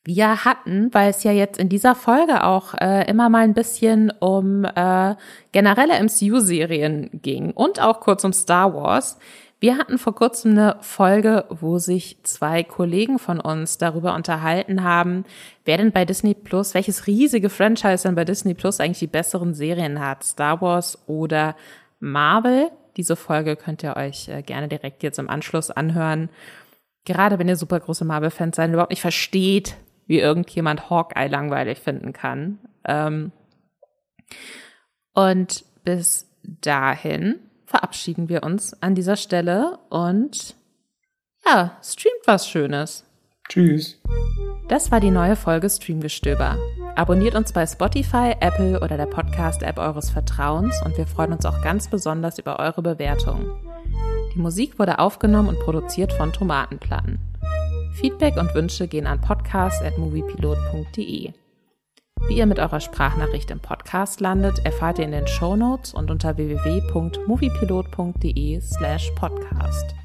wir hatten, weil es ja jetzt in dieser Folge auch äh, immer mal ein bisschen um äh, generelle MCU-Serien ging und auch kurz um Star Wars. Wir hatten vor kurzem eine Folge, wo sich zwei Kollegen von uns darüber unterhalten haben, wer denn bei Disney Plus, welches riesige Franchise denn bei Disney Plus eigentlich die besseren Serien hat, Star Wars oder Marvel. Diese Folge könnt ihr euch äh, gerne direkt jetzt im Anschluss anhören. Gerade wenn ihr super große Marvel-Fans seid und überhaupt nicht versteht, wie irgendjemand Hawkeye langweilig finden kann. Ähm und bis dahin verabschieden wir uns an dieser Stelle und ja, streamt was Schönes. Tschüss. Das war die neue Folge Streamgestöber. Abonniert uns bei Spotify, Apple oder der Podcast-App eures Vertrauens und wir freuen uns auch ganz besonders über eure Bewertungen. Die Musik wurde aufgenommen und produziert von Tomatenplatten. Feedback und Wünsche gehen an podcast.moviepilot.de. Wie ihr mit eurer Sprachnachricht im Podcast landet, erfahrt ihr in den Show Notes und unter www.moviepilot.de slash podcast.